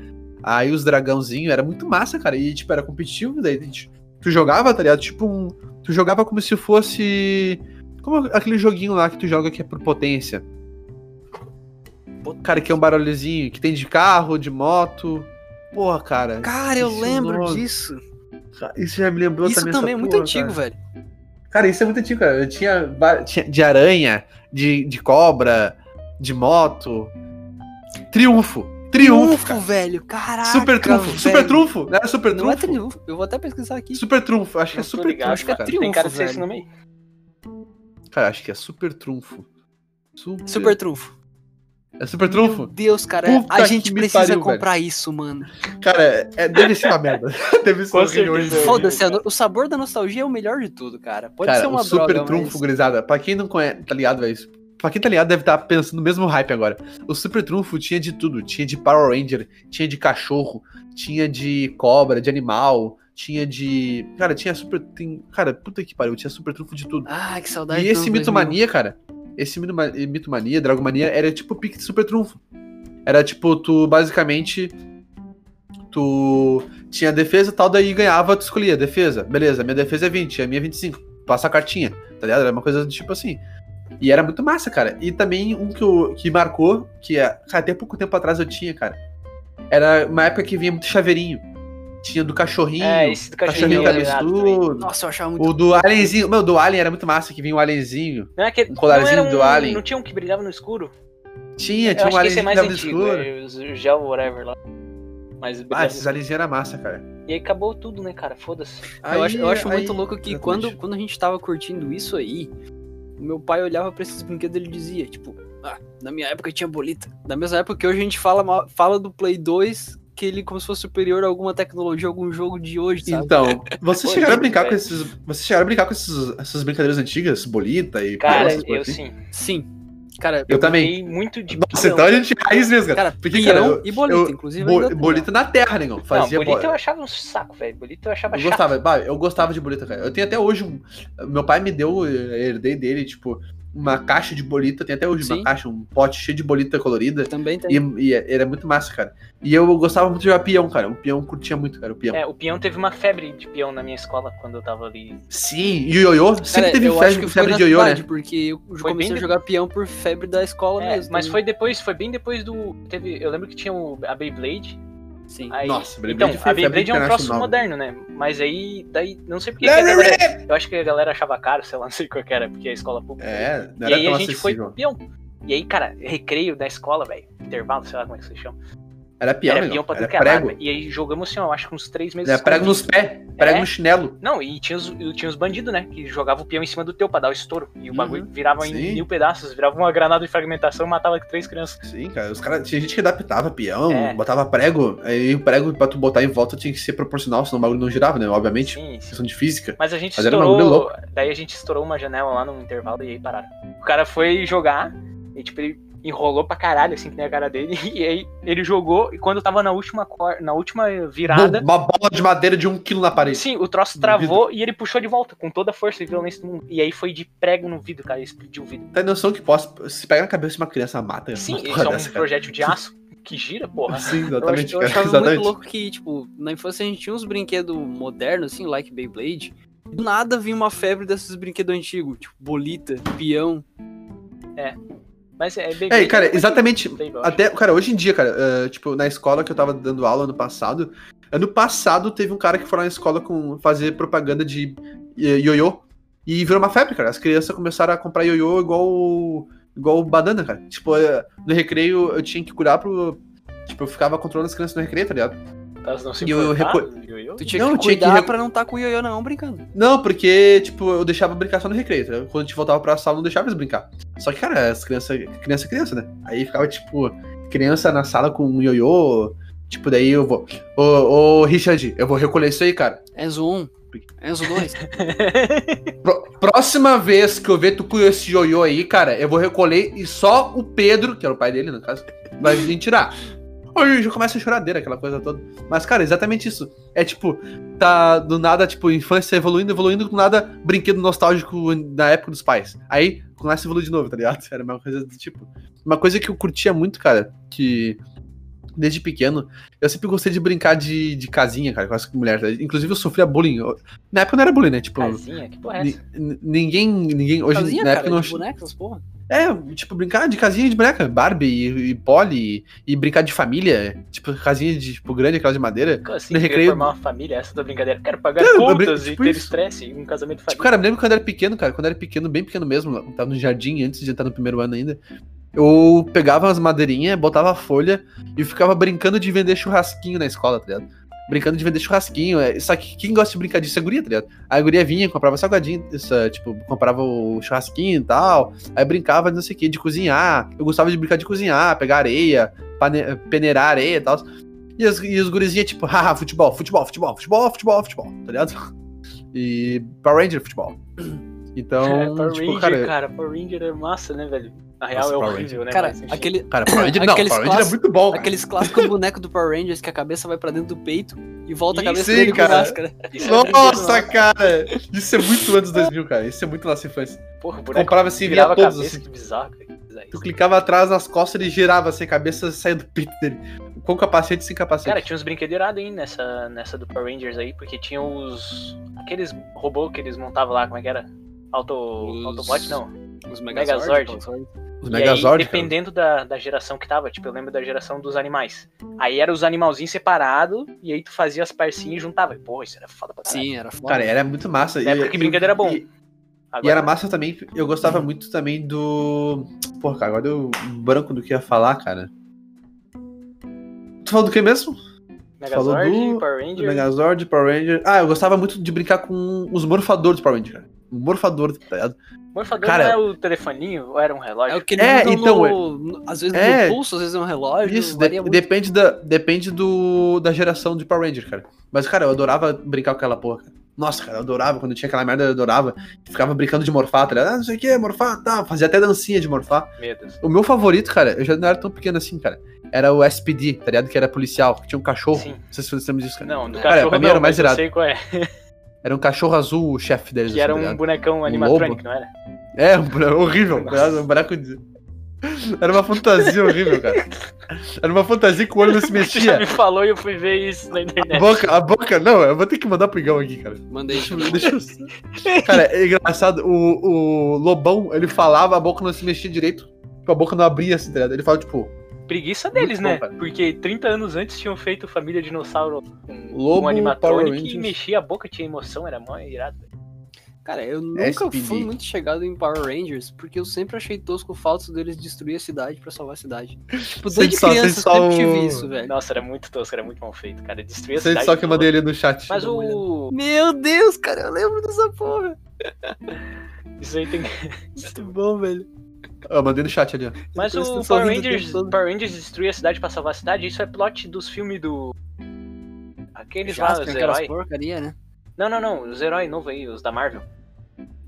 Aí os dragãozinhos, era muito massa, cara. E, tipo, era competitivo, daí tu- tu jogava, tá ligado? Tipo um. Tu jogava como se fosse. Como aquele joguinho lá que tu joga que é por potência. Cara, que é um barulhozinho, que tem de carro, de moto. Porra, cara. Cara, eu Isso lembro não- disso. Isso já me lembrou Isso também. também é muito porra, antigo, cara. velho. Cara, isso é muito antigo, cara. Eu tinha, tinha de aranha, de, de cobra, de moto. Triunfo. Triunfo, cara. velho. Caraca. Super trunfo. velho. Super trunfo. Não era super Não é trunfo? triunfo. Eu vou até pesquisar aqui. Super trunfo. Acho que é super ligado, trunfo, acho que é cara. tri- Tem cara de ser Triunfo, esse nome aí. Cara, acho que é super trunfo. Super, Super trunfo. É super Meu trunfo? Deus, cara. Puta a gente precisa pariu, comprar isso, mano. Cara, é, deve ser uma merda. deve ser Com horrível. Foda-se, o sabor da nostalgia é o melhor de tudo, cara. Pode Cara, ser uma o super droga, trunfo, mas... gurizada. Pra quem não conhece, tá ligado, velho? Pra quem tá ligado, deve estar pensando no mesmo hype agora. O super trunfo tinha de tudo. Tinha de Power Ranger, tinha de cachorro, tinha de cobra, de animal, tinha de. Cara, tinha super. Tem... Cara, puta que pariu, tinha super trunfo de tudo. Ah, que saudade E esse anos 2000. Mitomania, cara, esse Mitoma- Mitomania, Dragomania, era tipo o pique de super trunfo. Era tipo, tu basicamente. Tu tinha defesa e tal, daí ganhava, tu escolhia defesa. Beleza, minha defesa é 20, a minha é 25. Passa a cartinha, tá ligado? Era uma coisa do tipo assim. E era muito massa, cara. E também um que, eu, que marcou, que é, cara, até pouco tempo atrás eu tinha, cara. Era uma época que vinha muito chaveirinho. Tinha do cachorrinho, É, esse do cachorrinho cachorrinho que tudo. Nossa, eu achava muito... O do alienzinho, meu, do alien era muito massa, que vinha o alienzinho. Não é aquele. Um colarzinho não era do Alien. Não tinha um que brilhava no escuro? Tinha, Eu tinha um que é alienzinho mais que dava no escuro. É, os- o gel, whatever lá. Mas Ah, brilhava esses alienzinhos era massa, cara. E aí acabou tudo, né, cara? Foda-se. eu acho, eu acho aí- muito louco que exatamente. quando, quando a gente tava curtindo isso aí, o meu pai olhava pra esses brinquedos e ele dizia, tipo, ah, na minha época tinha bolita. Da mesma época que hoje a gente fala, fala do Play 2, que ele como se fosse superior a alguma tecnologia, algum jogo de hoje, sabe? Então, vocês Pô, chegaram a brincar com velho. esses. Vocês chegaram a brincar com esses, essas brincadeiras antigas, bolita e Cara, eu assim? sim. Sim. Cara, Eu também. Fiquei muito de Nossa, peão. então a gente raiz mesmo, cara. cara, Porque, cara, eu- e bolita, eu- inclusive. Bo- tem, bolita na terra, negão. Não, Fazia bolita bo- eu achava um saco, velho. Bolita eu achava Eu chato. gostava, bah, eu gostava de bolita, cara. Eu tenho até hoje. Meu pai me deu, eu herdei dele, tipo, uma caixa de bolita. Tem até hoje Sim. uma caixa, um pote cheio de bolita colorida. Também tem. E, e era muito massa, cara. E eu gostava muito de jogar peão, cara. O peão curtia muito, cara. O peão. É, o peão teve uma febre de peão na minha escola quando eu tava ali. Sim, e o ioiô. Sempre Cara, teve eu acho febre, febre de ioiô, né? porque eu Foi comecei bem a jogar peão por febre da escola É, mesmo. mas também. foi depois, foi bem depois do. Teve, eu lembro que tinha o, a Beyblade. Sim. Aí, Nossa, Beyblade então, foi a Beyblade febre é um troço moderno, né? Mas aí, daí, não sei porque que a galera, eu acho que a galera achava caro, sei lá, não sei qual que era, porque é a escola pública. É, não e era aí tão a gente foi acessível. pro peão. E aí, cara, recreio da escola, velho, intervalo, sei lá como é que se chama. Era peão, era peão pra Era tudo que lado, prego. E aí jogamos assim, ó, acho que uns três meses. Era prego nos pés, prego É. no chinelo. Não, e tinha os, tinha os bandidos, né? Que jogavam o peão em cima do teu pra dar o estouro. E o Uhum. bagulho virava em Sim. mil pedaços, virava uma granada de fragmentação e matava três crianças. Sim, cara, os caras. Tinha gente que adaptava peão, É. botava prego. Aí o prego pra tu botar em volta tinha que ser proporcional, senão o bagulho não girava, né? Obviamente. Sim, sim. Questão de física. Mas a gente Mas era estourou. Daí a gente estourou uma janela lá no intervalo e aí pararam. O cara foi jogar e tipo, ele enrolou pra caralho, assim, que nem a cara dele. E aí ele jogou e quando tava na última, cor- na última virada. Uma bola de madeira de um quilo na parede. Sim, o troço travou e ele puxou de volta com toda a força e violência do mundo. E aí foi de prego no vidro, cara. Explodiu o vidro. Tem noção que posso. Se pegar na cabeça de uma criança, mata. Sim, isso é um cara. projétil de aço que gira, porra. Sim, Eu, exatamente, eu cara. achava exatamente. muito louco que, tipo, na infância a gente tinha uns brinquedos modernos, assim, like Beyblade. Do nada vinha uma febre desses brinquedos antigos, tipo, bolita, peão. Mas é bem. É, cara, exatamente. Eu acho. Até, cara, hoje em dia, cara, eh, tipo, na escola que eu tava dando aula ano passado, ano passado teve um cara que foi na escola com fazer propaganda de eh, ioiô. E virou uma febre, cara. As crianças começaram a comprar ioiô igual, igual banana, cara. Tipo, eh, no recreio eu tinha que curar pro. Tipo, eu ficava controlando as crianças no recreio, tá ligado? Elas não se E ioiô? Tu tinha Não, que tinha que cuidar recu- pra não tá com o ioiô na mão brincando. Não, porque, tipo, eu deixava brincar só no recreio. tá? Quando a gente voltava pra sala, eu não deixava eles brincar. Só que, cara, as crianças. Criança é criança, né? Aí ficava, tipo, criança na sala com um ioiô. Tipo, daí eu vou. Ô, ô, Richard, eu vou recolher isso aí, cara. Enzo 1, Enzo 2. Pró- próxima vez que eu ver tu com esse ioiô aí, cara, eu vou recolher e só o Pedro, que era o pai dele, no caso, vai vir tirar. Aí já começa a choradeira, aquela coisa toda. Mas, cara, exatamente isso. É tipo, tá do nada, tipo, infância evoluindo, evoluindo, do nada, brinquedo nostálgico na época dos pais. Aí começa a evoluir de novo, tá ligado? Era uma coisa do tipo. Uma coisa que eu curtia muito, cara, que desde pequeno, eu sempre gostei de brincar de, de casinha, cara, com as mulheres. tá? Inclusive eu sofria bullying. Na época não era bullying, né? Tipo, Casinha? Que porra é essa? ninguém, ninguém hoje Casinha, na cara, época não de bonecas, porra. É tipo brincar de casinha de boneca, Barbie e, e Polly e, brincar de família, tipo casinha de tipo grande aquela de madeira. Assim? no recreio- formar uma família? Essa da brincadeira. Quero pagar eu contas brin- e tipo ter isso. estresse e um casamento Tipo, falido. cara, eu lembro quando eu era pequeno, cara, quando eu era pequeno, bem pequeno mesmo, tava no jardim antes de entrar no primeiro ano ainda. Eu pegava umas madeirinhas, botava folha e ficava brincando de vender churrasquinho na escola, tá ligado? Brincando de vender churrasquinho. é- Só que quem gosta de brincar disso é a guria, tá ligado? Aí a guria vinha, comprava salgadinho, isso, é, tipo, comprava o churrasquinho e tal. Aí brincava de não sei o que, de cozinhar. Eu gostava de brincar de cozinhar, pegar areia, peneirar areia e tal. E os, e os tipo, haha, futebol, futebol, futebol, futebol, futebol, futebol, tá ligado? E Power Ranger futebol. Então, É, Power tipo, Ranger, cara, cara, Power Ranger é massa, né, velho? Na real Nossa, é Power horrível, né? Cara, mas, aquele, cara, Power Ranger não, aqueles Power Ranger é muito bom. cara. aqueles clássicos bonecos do Power Rangers que a cabeça vai pra dentro do peito e volta a Sim, cabeça dele cara. com máscara. Isso é Nossa, cara! Isso é muito anos 2000, cara. Isso é muito nossa infância. Porra, o boneco Comprava assim, virava a todos cabeça, assim. que bizarro, cara. Tu isso. clicava atrás nas costas, ele girava assim, a cabeça saia do peito dele. Com capacete e sem capacete. Cara, tinha uns brinquedeirados aí nessa, nessa do Power Rangers aí, porque tinha os. aqueles robôs que eles montavam lá, como é que era? Auto. Os- Autobot não. Os Megazord. Os E Megazord, aí, dependendo da, da geração que tava, tipo, eu lembro da geração dos animais. Aí era os animalzinhos separados, e aí tu fazia as parcinhas e juntava. E, Porra, isso era foda pra caralho. Sim, era foda. cara. Era muito massa. Na época que brinquedo era bom. E, e Agora, era massa também, eu gostava muito também do. Porra, cara, agora eu branco do que ia falar, cara. Tu falou do que mesmo? falou Megazord, do- Power Do Ranger. Megazord, Power Ranger. Ah, eu gostava muito de brincar com os morfadores do Power Ranger, cara. Morfador, tá ligado? Morfador Cara- não é o telefoninho ou era um relógio? É o que eles É, então, no, no- às vezes é. no pulso, às vezes é um relógio. Isso, de- depende, da, depende do, da geração de Power Ranger, cara. Mas, cara, eu adorava brincar com aquela porra, cara. Nossa, cara, eu adorava. Quando tinha aquela merda, eu adorava. Ficava brincando de morfar, tá ligado? Ah, não sei o que, morfar, tá. Fazia até dancinha de morfar. O meu favorito, cara, eu já não era tão pequeno assim, cara. Era o SPD, tá ligado? Que era policial, que tinha um cachorro. Sim. Não sei se vocês lembram disso, cara. Não, do Cara, cachorro pra mim não, era mais mas eu irado. sei qual é. Era um cachorro azul, o chefe deles, Que era assim, um tá ligado? bonecão animatronic, não era? É, um boneco horrível. ligado? Um boneco de... Era uma fantasia horrível, cara. Era uma fantasia que o olho não se já mexia. me falou e eu fui ver isso na A internet. boca, a boca, não, eu vou ter que mandar pro Igão aqui, cara. Mandei. Deixa eu... Cara, é engraçado, o, o Lobão, ele falava, a boca não se mexia direito, tipo, a boca não abria assim, tá ligado? Ele fala, tipo, Preguiça deles, Muito bom, né? cara. Porque 30 anos antes tinham feito Família Dinossauro com Lobo, um animatronic e mexia a boca, tinha emoção, era mó irado. velho. Cara, eu nunca SPD. fui muito chegado em Power Rangers, porque eu sempre achei tosco o fato deles destruir a cidade pra salvar a cidade. Tipo, Sente desde só- criança eu sente só sempre o- tive isso, velho. Nossa, era muito tosco, era muito mal feito, cara. Destruía a sente cidade. só que eu mandei ali no chat. Mas o. Meu Deus, cara, eu lembro dessa porra. Isso aí tem. Muito bom, velho. Eu mandei no chat ali, ó. Mas o Power Rangers. Power Rangers destruir a cidade pra salvar a cidade, isso é plot dos filmes do. Aqueles lá, os heróis. porcaria, né? Não, não, não, os heróis novos aí, os da Marvel.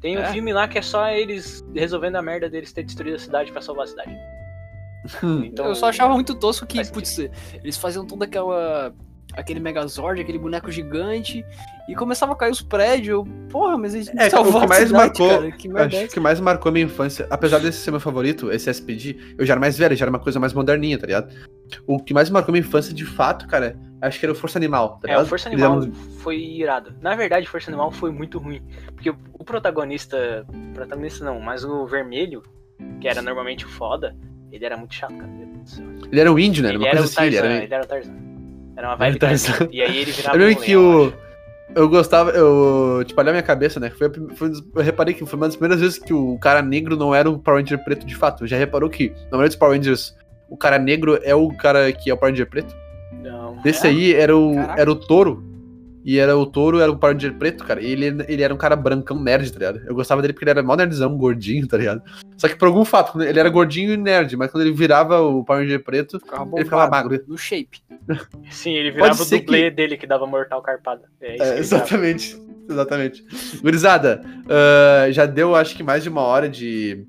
Tem um É? filme lá que é só eles resolvendo a merda deles ter destruído a cidade pra salvar a cidade. Então, eu só achava muito tosco que, putz, eles faziam toda aquela. Aquele Megazord, aquele boneco gigante, e começava a cair os prédios. Porra, mas eles É, o salvaram que a mais cidade, marcou- cara. Que é Acho essa? que mais marcou a minha infância, apesar desse ser meu favorito, esse SPD, eu já era mais velho, já era uma coisa mais moderninha, tá ligado? O que mais marcou minha infância, de fato, cara, acho que era o Força Animal, tá É, ligado? o Força Eles Animal eram- foi irado. Na verdade, Força Animal foi muito ruim. Porque o o protagonista. Protagonista não, mas o vermelho, que era normalmente o foda, ele era muito chato, cara. Meu Deus do céu. Ele era um índio, né? Era Ele uma era coisa o assim, ele era... ele era o Tarzan. Era uma vibe. Tarzan. E aí ele virava Eu lembro um que leão, o... eu gostava, eu, tipo, olhar minha cabeça, né? Foi, foi um eu reparei que foi uma das primeiras vezes que o cara negro não era o Power Ranger preto de fato. Já reparou que, na maioria dos Power Rangers, o cara negro é o cara que é o Power Ranger preto? Não. Desse é? aí era o, Caraca. era o touro. E era o touro, era o Power Ranger preto, cara. E ele, ele era um cara brancão nerd, tá ligado? Eu gostava dele porque ele era mó nerdzão, gordinho, tá ligado? Só que por algum fato, ele era gordinho e nerd, mas quando ele virava o Power Ranger preto, Ficava ele ficava magro. No shape. Sim, ele virava o dublê dele que dava mortal carpada. É isso É, que ele exatamente. Exatamente. Gurizada, ah, já deu acho que mais de uma hora de,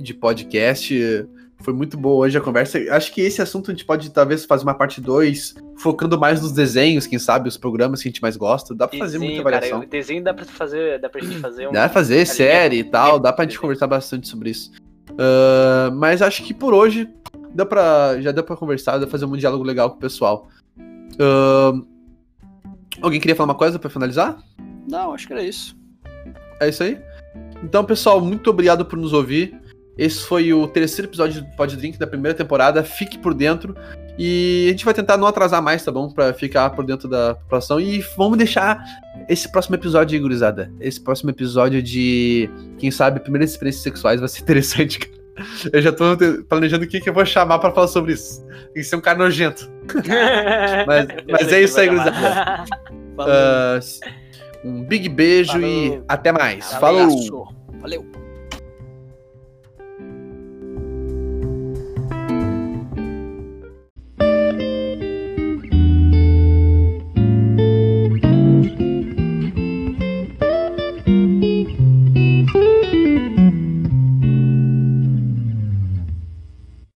de podcast. Foi muito boa hoje a conversa. Acho que esse assunto a gente pode talvez fazer uma parte 2, focando mais nos desenhos, quem sabe, os programas que a gente mais gosta. Dá pra fazer muita cara, variação. o desenho dá pra fazer, dá pra gente fazer um. Dá pra fazer série e tal, dá pra gente conversar bastante sobre isso. Ah, mas acho que por hoje dá pra, já deu pra conversar, dá pra fazer um diálogo legal com o pessoal. Ah, alguém queria falar uma coisa pra finalizar? Não, acho que era isso. É isso aí? Então, pessoal, muito obrigado por nos ouvir. Esse foi o terceiro episódio do Pod Drink da primeira temporada. Fique por dentro. E a gente vai tentar não atrasar mais, tá bom? Pra ficar por dentro da população. E vamos deixar esse próximo episódio aí, gurizada. Esse próximo episódio de, quem sabe, primeiras experiências sexuais vai ser interessante, cara. Eu já tô planejando o que, que eu vou chamar pra falar sobre isso. Tem que ser um cara nojento. Mas- mas é isso aí. Valeu. Ah, um big beijo e Falou. até mais. Abraço. Falou! Valeu.